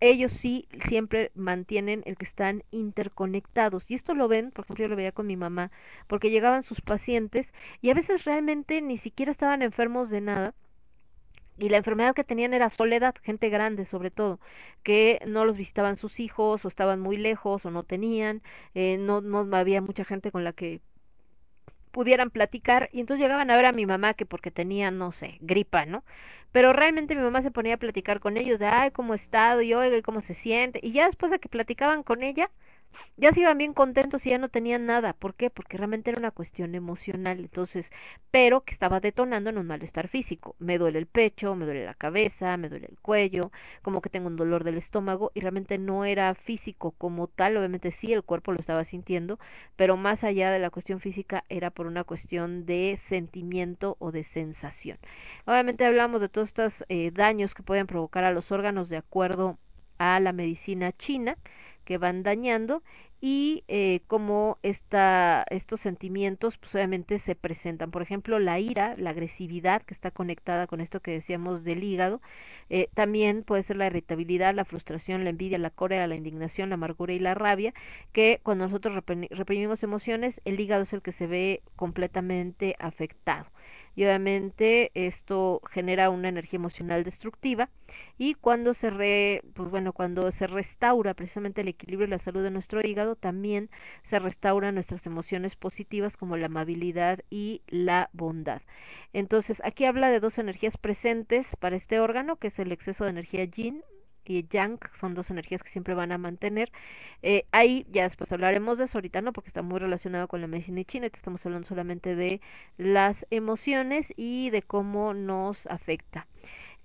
ellos sí siempre mantienen el que están interconectados. Y esto lo ven, por ejemplo, yo lo veía con mi mamá, porque llegaban sus pacientes y a veces realmente ni siquiera estaban enfermos de nada, y la enfermedad que tenían era soledad, gente grande sobre todo, que no los visitaban sus hijos o estaban muy lejos o no tenían, eh, no, no había mucha gente con la que pudieran platicar y entonces llegaban a ver a mi mamá que porque tenía, no sé, gripa, ¿no? Pero realmente mi mamá se ponía a platicar con ellos de, ay, cómo he estado y oiga, cómo se siente. Y ya después de que platicaban con ella, ya se iban bien contentos y ya no tenían nada. ¿Por qué? Porque realmente era una cuestión emocional. Entonces, pero que estaba detonando en un malestar físico. Me duele el pecho, me duele la cabeza, me duele el cuello, como que tengo un dolor del estómago y realmente no era físico como tal. Obviamente sí, el cuerpo lo estaba sintiendo, pero más allá de la cuestión física era por una cuestión de sentimiento o de sensación. Obviamente hablamos de todos estos eh, daños que pueden provocar a los órganos de acuerdo a la medicina china que van dañando y eh, cómo esta, estos sentimientos pues obviamente se presentan. Por ejemplo, la ira, la agresividad que está conectada con esto que decíamos del hígado, eh, también puede ser la irritabilidad, la frustración, la envidia, la cólera, la indignación, la amargura y la rabia, que cuando nosotros reprimimos emociones, el hígado es el que se ve completamente afectado y obviamente esto genera una energía emocional destructiva y cuando se re, pues bueno, cuando se restaura precisamente el equilibrio y la salud de nuestro hígado, también se restauran nuestras emociones positivas como la amabilidad y la bondad. Entonces, aquí habla de dos energías presentes para este órgano, que es el exceso de energía yin y yang son dos energías que siempre van a mantener. Eh, ahí ya después hablaremos de eso, ahorita no, porque está muy relacionado con la medicina china, estamos hablando solamente de las emociones y de cómo nos afecta.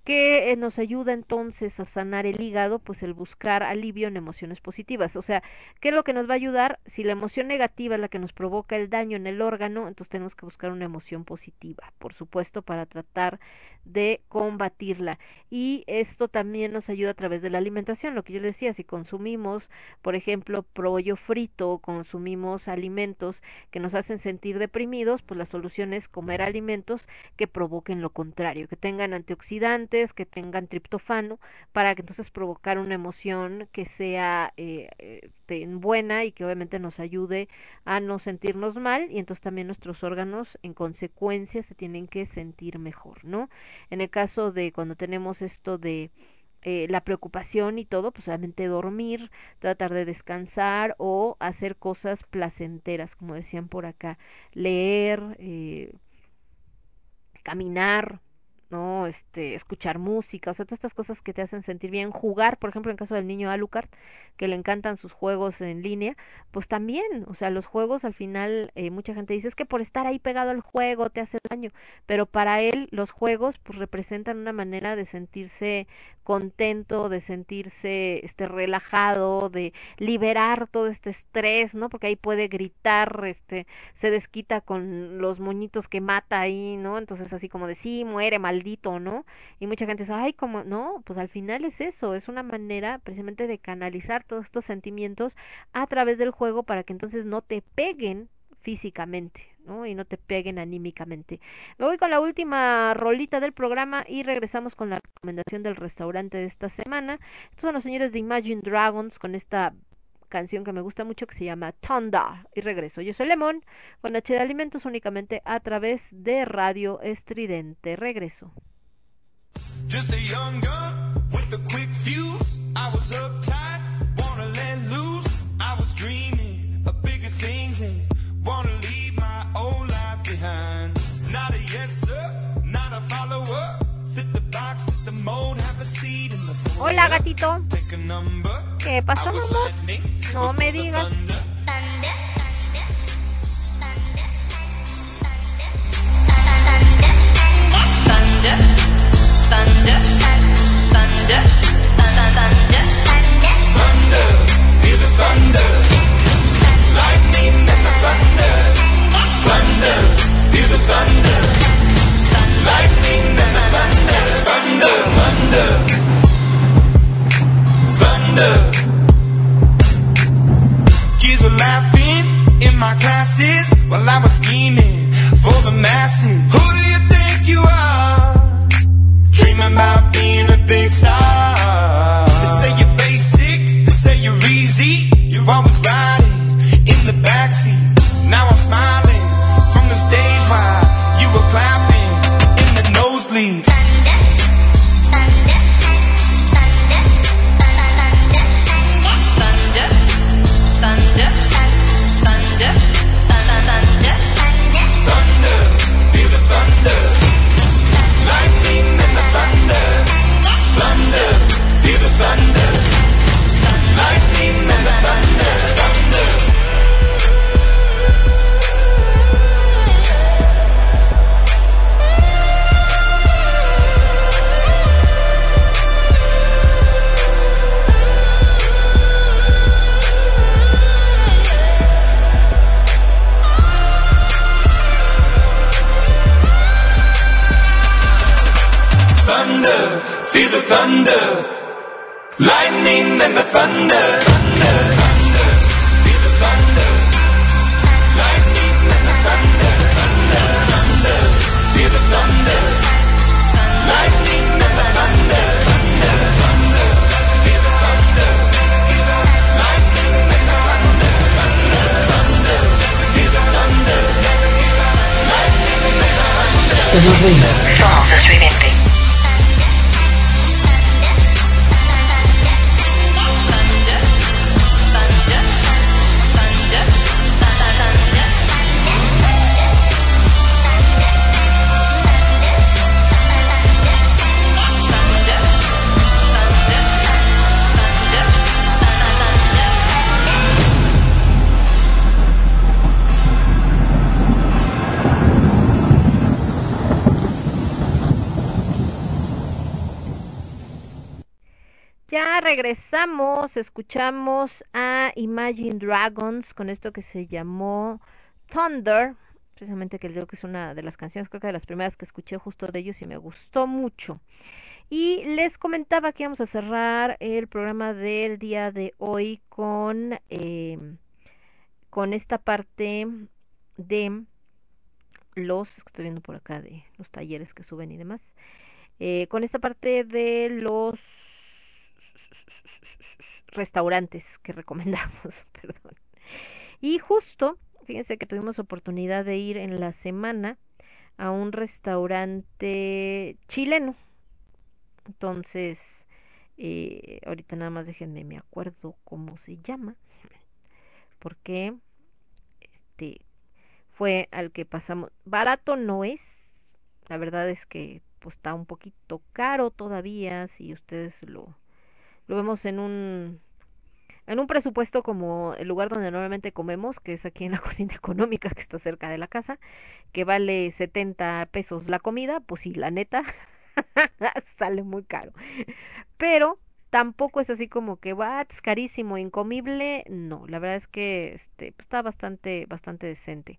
¿Qué eh, nos ayuda entonces a sanar el hígado? Pues el buscar alivio en emociones positivas. O sea, ¿qué es lo que nos va a ayudar? Si la emoción negativa es la que nos provoca el daño en el órgano, entonces tenemos que buscar una emoción positiva, por supuesto, para tratar de combatirla. Y esto también nos ayuda a través de la alimentación, lo que yo les decía, si consumimos, por ejemplo, pollo frito, consumimos alimentos que nos hacen sentir deprimidos, pues la solución es comer alimentos que provoquen lo contrario, que tengan antioxidantes, que tengan triptofano para que entonces provocar una emoción que sea eh, eh buena y que obviamente nos ayude a no sentirnos mal y entonces también nuestros órganos en consecuencia se tienen que sentir mejor, ¿no? En el caso de cuando tenemos esto de eh, la preocupación y todo, pues obviamente dormir, tratar de descansar o hacer cosas placenteras, como decían por acá, leer, caminar, ¿no? Este, escuchar música, o sea, todas estas cosas que te hacen sentir bien, jugar, por ejemplo, en caso del niño Alucard, que le encantan sus juegos en línea, pues también, o sea, los juegos al final, eh, mucha gente dice, es que por estar ahí pegado al juego te hace daño, pero para él los juegos pues representan una manera de sentirse contento, de sentirse este relajado, de liberar todo este estrés, ¿no? Porque ahí puede gritar, este, se desquita con los moñitos que mata ahí, ¿no? Entonces así como de sí, muere maldito, ¿no? Y mucha gente dice, ay, como, no, pues al final es eso, es una manera precisamente de canalizar todos estos sentimientos a través del juego para que entonces no te peguen físicamente, ¿no? Y no te peguen anímicamente. Me voy con la última rolita del programa y regresamos con la recomendación del restaurante de esta semana. Estos son los señores de Imagine Dragons con esta canción que me gusta mucho que se llama Tonda. Y regreso. Yo soy Lemón con H de Alimentos únicamente a través de Radio Estridente. Regreso. Just a young gun with a quick fuse. I was uptight, wanna let loose. I was dreaming of bigger things and wanna leave my old life behind. Not a yes sir, not a follower. Fit the box, fit the mold, have a seat in the. Hola, gatito. Take a number. ¿Qué pasó, No me digas. Kids were laughing in my classes while I was scheming for the masses. Who do you con esto que se llamó Thunder, precisamente que digo que es una de las canciones, creo que de las primeras que escuché justo de ellos y me gustó mucho. Y les comentaba que íbamos a cerrar el programa del día de hoy con, eh, con esta parte de los, que estoy viendo por acá, de los talleres que suben y demás, eh, con esta parte de los restaurantes que recomendamos, perdón. Y justo, fíjense que tuvimos oportunidad de ir en la semana a un restaurante chileno. Entonces, eh, ahorita nada más déjenme, me acuerdo cómo se llama, porque este fue al que pasamos. Barato no es, la verdad es que pues está un poquito caro todavía, si ustedes lo, lo vemos en un en un presupuesto como el lugar donde normalmente comemos, que es aquí en la cocina económica que está cerca de la casa, que vale 70 pesos la comida, pues sí, la neta sale muy caro. Pero tampoco es así como que va es carísimo, incomible, no, la verdad es que este pues, está bastante bastante decente.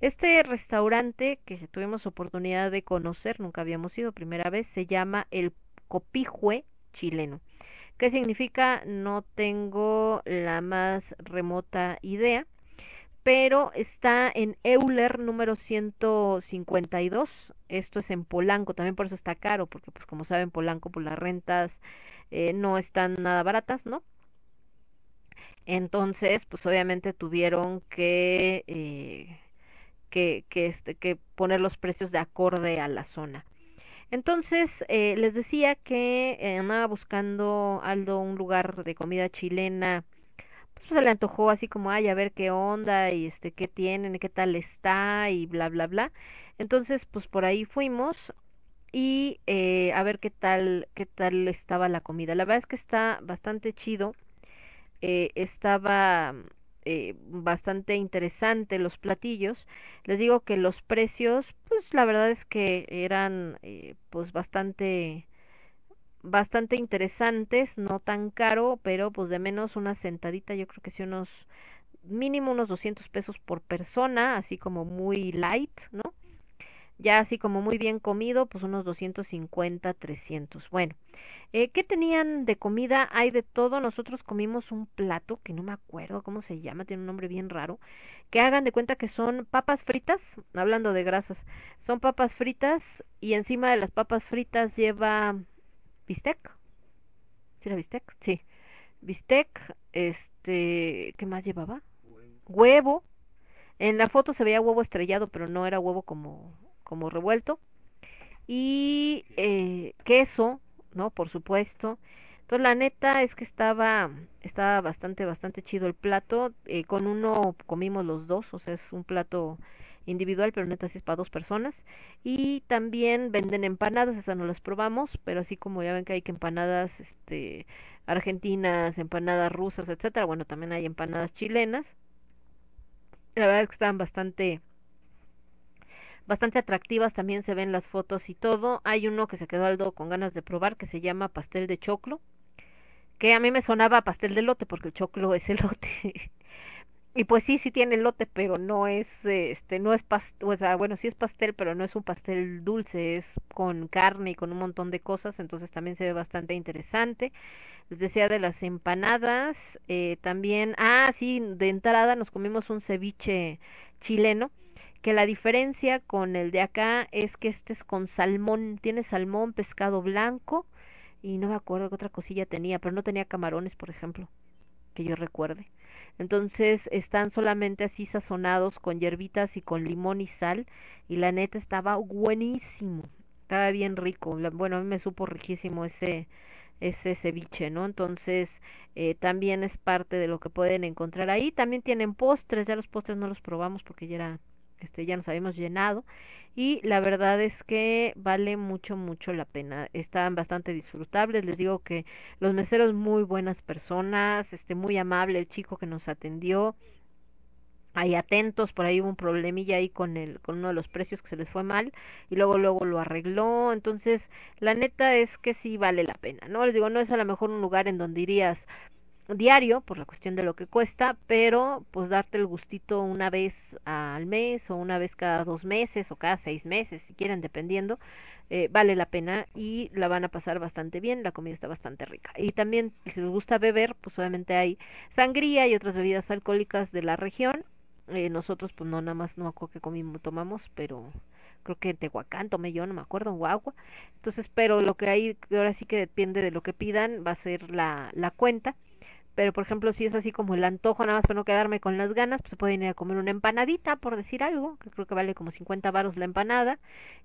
Este restaurante que tuvimos oportunidad de conocer, nunca habíamos ido, primera vez, se llama El Copijue Chileno. ¿Qué significa? No tengo la más remota idea, pero está en Euler número 152. Esto es en Polanco, también por eso está caro, porque pues como saben Polanco pues las rentas eh, no están nada baratas, ¿no? Entonces, pues obviamente tuvieron que, eh, que, que, este, que poner los precios de acorde a la zona. Entonces, eh, les decía que eh, andaba buscando Aldo un lugar de comida chilena. Pues se le antojó así como, ay, a ver qué onda y este, qué tienen, qué tal está y bla, bla, bla. Entonces, pues por ahí fuimos y eh, a ver qué tal, qué tal estaba la comida. La verdad es que está bastante chido. Eh, estaba eh, bastante interesante los platillos. Les digo que los precios, pues la verdad es que eran eh, pues bastante bastante interesantes, no tan caro, pero pues de menos una sentadita, yo creo que sí unos mínimo unos 200 pesos por persona, así como muy light, ¿no? Ya así como muy bien comido, pues unos 250, 300. Bueno, eh, ¿qué tenían de comida? Hay de todo. Nosotros comimos un plato que no me acuerdo cómo se llama, tiene un nombre bien raro. Que hagan de cuenta que son papas fritas, hablando de grasas, son papas fritas y encima de las papas fritas lleva bistec. ¿Sí era bistec? Sí. Bistec, este, ¿qué más llevaba? Huevo. En la foto se veía huevo estrellado, pero no era huevo como, como revuelto. Y eh, queso, ¿no? Por supuesto. Entonces la neta es que estaba, estaba bastante, bastante chido el plato. Eh, con uno comimos los dos, o sea, es un plato individual, pero neta sí es para dos personas. Y también venden empanadas, esas no las probamos, pero así como ya ven que hay que empanadas este, argentinas, empanadas rusas, etcétera, bueno, también hay empanadas chilenas. La verdad es que estaban bastante bastante atractivas, también se ven las fotos y todo. Hay uno que se quedó Aldo con ganas de probar que se llama pastel de choclo, que a mí me sonaba pastel de lote porque el choclo es elote. y pues sí, sí tiene elote, pero no es este no es pastel, o sea, bueno, sí es pastel, pero no es un pastel dulce, es con carne y con un montón de cosas, entonces también se ve bastante interesante. Les decía de las empanadas, eh, también, ah, sí, de entrada nos comimos un ceviche chileno que la diferencia con el de acá es que este es con salmón, tiene salmón, pescado blanco y no me acuerdo qué otra cosilla tenía, pero no tenía camarones, por ejemplo, que yo recuerde. Entonces están solamente así sazonados con hierbitas y con limón y sal y la neta estaba buenísimo, estaba bien rico. Bueno, a mí me supo riquísimo ese ese ceviche, ¿no? Entonces eh, también es parte de lo que pueden encontrar ahí. También tienen postres, ya los postres no los probamos porque ya era este ya nos habíamos llenado y la verdad es que vale mucho mucho la pena están bastante disfrutables les digo que los meseros muy buenas personas este muy amable el chico que nos atendió ahí atentos, por ahí hubo un problemilla ahí con el, con uno de los precios que se les fue mal, y luego luego lo arregló, entonces la neta es que sí vale la pena, ¿no? Les digo, no es a lo mejor un lugar en donde irías diario por la cuestión de lo que cuesta, pero pues darte el gustito una vez al mes o una vez cada dos meses o cada seis meses, si quieren, dependiendo, eh, vale la pena y la van a pasar bastante bien, la comida está bastante rica. Y también, si les gusta beber, pues obviamente hay sangría y otras bebidas alcohólicas de la región. Eh, nosotros, pues no, nada más no acuerdo que comimos, tomamos, pero creo que en Tehuacán tomé yo, no me acuerdo, en Guagua. Entonces, pero lo que hay, ahora sí que depende de lo que pidan, va a ser la, la cuenta. Pero, por ejemplo, si es así como el antojo, nada más para no quedarme con las ganas, pues se pueden ir a comer una empanadita, por decir algo, que creo que vale como 50 varos la empanada,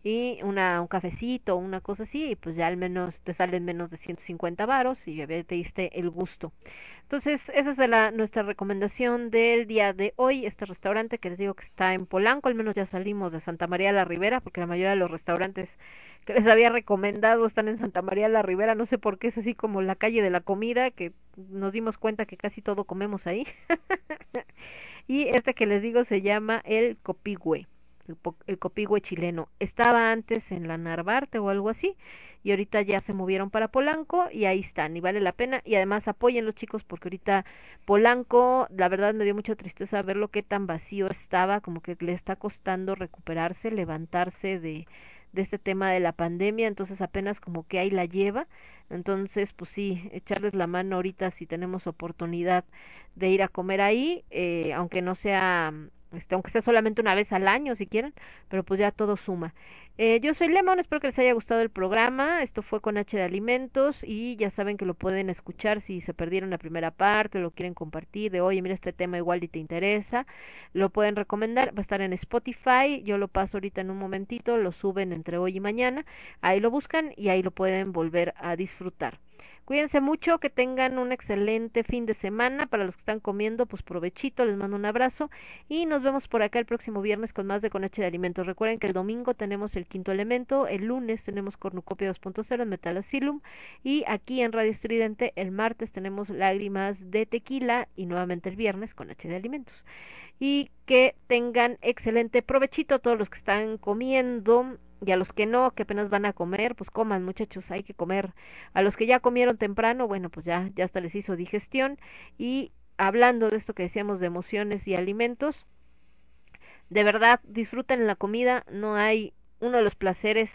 y una, un cafecito, una cosa así, y pues ya al menos te salen menos de 150 varos y ya te diste el gusto. Entonces, esa es la, nuestra recomendación del día de hoy, este restaurante que les digo que está en Polanco, al menos ya salimos de Santa María la Ribera, porque la mayoría de los restaurantes que les había recomendado están en Santa María la Ribera, no sé por qué es así como la calle de la comida, que nos dimos cuenta que casi todo comemos ahí. y este que les digo se llama el Copigüe, el, el Copigüe chileno. Estaba antes en la Narvarte o algo así, y ahorita ya se movieron para Polanco y ahí están, y vale la pena, y además apoyen los chicos porque ahorita Polanco, la verdad me dio mucha tristeza ver lo que tan vacío estaba, como que le está costando recuperarse, levantarse de de este tema de la pandemia, entonces apenas como que ahí la lleva, entonces pues sí, echarles la mano ahorita si tenemos oportunidad de ir a comer ahí, eh, aunque no sea, este, aunque sea solamente una vez al año si quieren, pero pues ya todo suma. Eh, yo soy Lemon, espero que les haya gustado el programa, esto fue con H de Alimentos y ya saben que lo pueden escuchar si se perdieron la primera parte, lo quieren compartir, de oye, mira este tema igual y te interesa, lo pueden recomendar, va a estar en Spotify, yo lo paso ahorita en un momentito, lo suben entre hoy y mañana, ahí lo buscan y ahí lo pueden volver a disfrutar. Cuídense mucho, que tengan un excelente fin de semana. Para los que están comiendo, pues provechito, les mando un abrazo y nos vemos por acá el próximo viernes con más de Coneche de Alimentos. Recuerden que el domingo tenemos el quinto elemento, el lunes tenemos Cornucopia 2.0 en Metal Asylum y aquí en Radio Estridente el martes tenemos Lágrimas de Tequila y nuevamente el viernes con H de Alimentos. Y que tengan excelente provechito a todos los que están comiendo y a los que no, que apenas van a comer, pues coman muchachos, hay que comer. A los que ya comieron temprano, bueno, pues ya, ya hasta les hizo digestión. Y hablando de esto que decíamos de emociones y alimentos, de verdad disfruten la comida, no hay uno de los placeres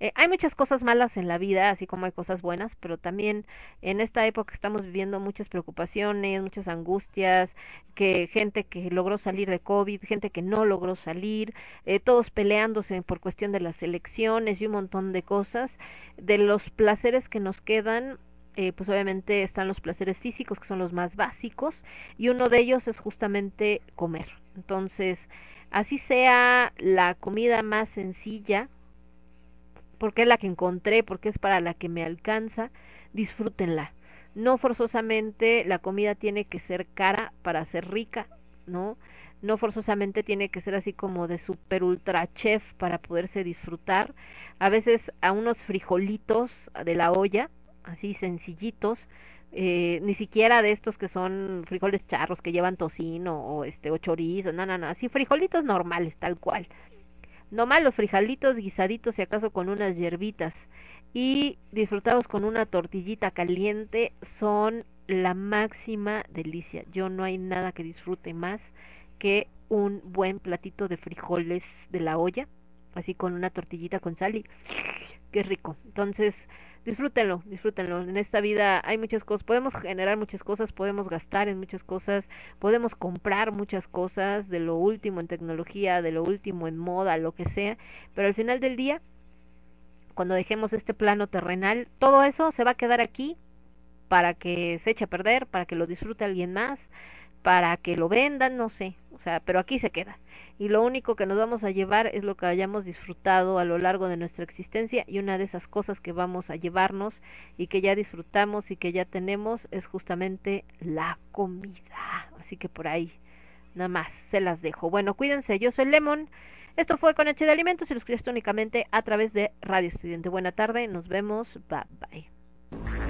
eh, hay muchas cosas malas en la vida, así como hay cosas buenas, pero también en esta época estamos viviendo muchas preocupaciones, muchas angustias, que gente que logró salir de COVID, gente que no logró salir, eh, todos peleándose por cuestión de las elecciones y un montón de cosas. De los placeres que nos quedan, eh, pues obviamente están los placeres físicos, que son los más básicos, y uno de ellos es justamente comer. Entonces, así sea la comida más sencilla, porque es la que encontré, porque es para la que me alcanza, disfrútenla. No forzosamente la comida tiene que ser cara para ser rica, ¿no? No forzosamente tiene que ser así como de super ultra chef para poderse disfrutar. A veces a unos frijolitos de la olla, así sencillitos, eh, ni siquiera de estos que son frijoles charros que llevan tocino o este o chorizo, no, no, no, así frijolitos normales, tal cual. Nomás los frijalitos guisaditos y acaso con unas hierbitas y disfrutados con una tortillita caliente son la máxima delicia. Yo no hay nada que disfrute más que un buen platito de frijoles de la olla, así con una tortillita con sal y qué rico. Entonces, disfrútenlo, disfrútenlo. En esta vida hay muchas cosas, podemos generar muchas cosas, podemos gastar en muchas cosas, podemos comprar muchas cosas de lo último en tecnología, de lo último en moda, lo que sea, pero al final del día, cuando dejemos este plano terrenal, todo eso se va a quedar aquí para que se eche a perder, para que lo disfrute alguien más, para que lo vendan, no sé, o sea, pero aquí se queda y lo único que nos vamos a llevar es lo que hayamos disfrutado a lo largo de nuestra existencia y una de esas cosas que vamos a llevarnos y que ya disfrutamos y que ya tenemos es justamente la comida. Así que por ahí nada más se las dejo. Bueno, cuídense, yo soy Lemon. Esto fue con H de Alimentos y los escuchas únicamente a través de Radio Estudiante. Buena tarde, nos vemos, bye bye.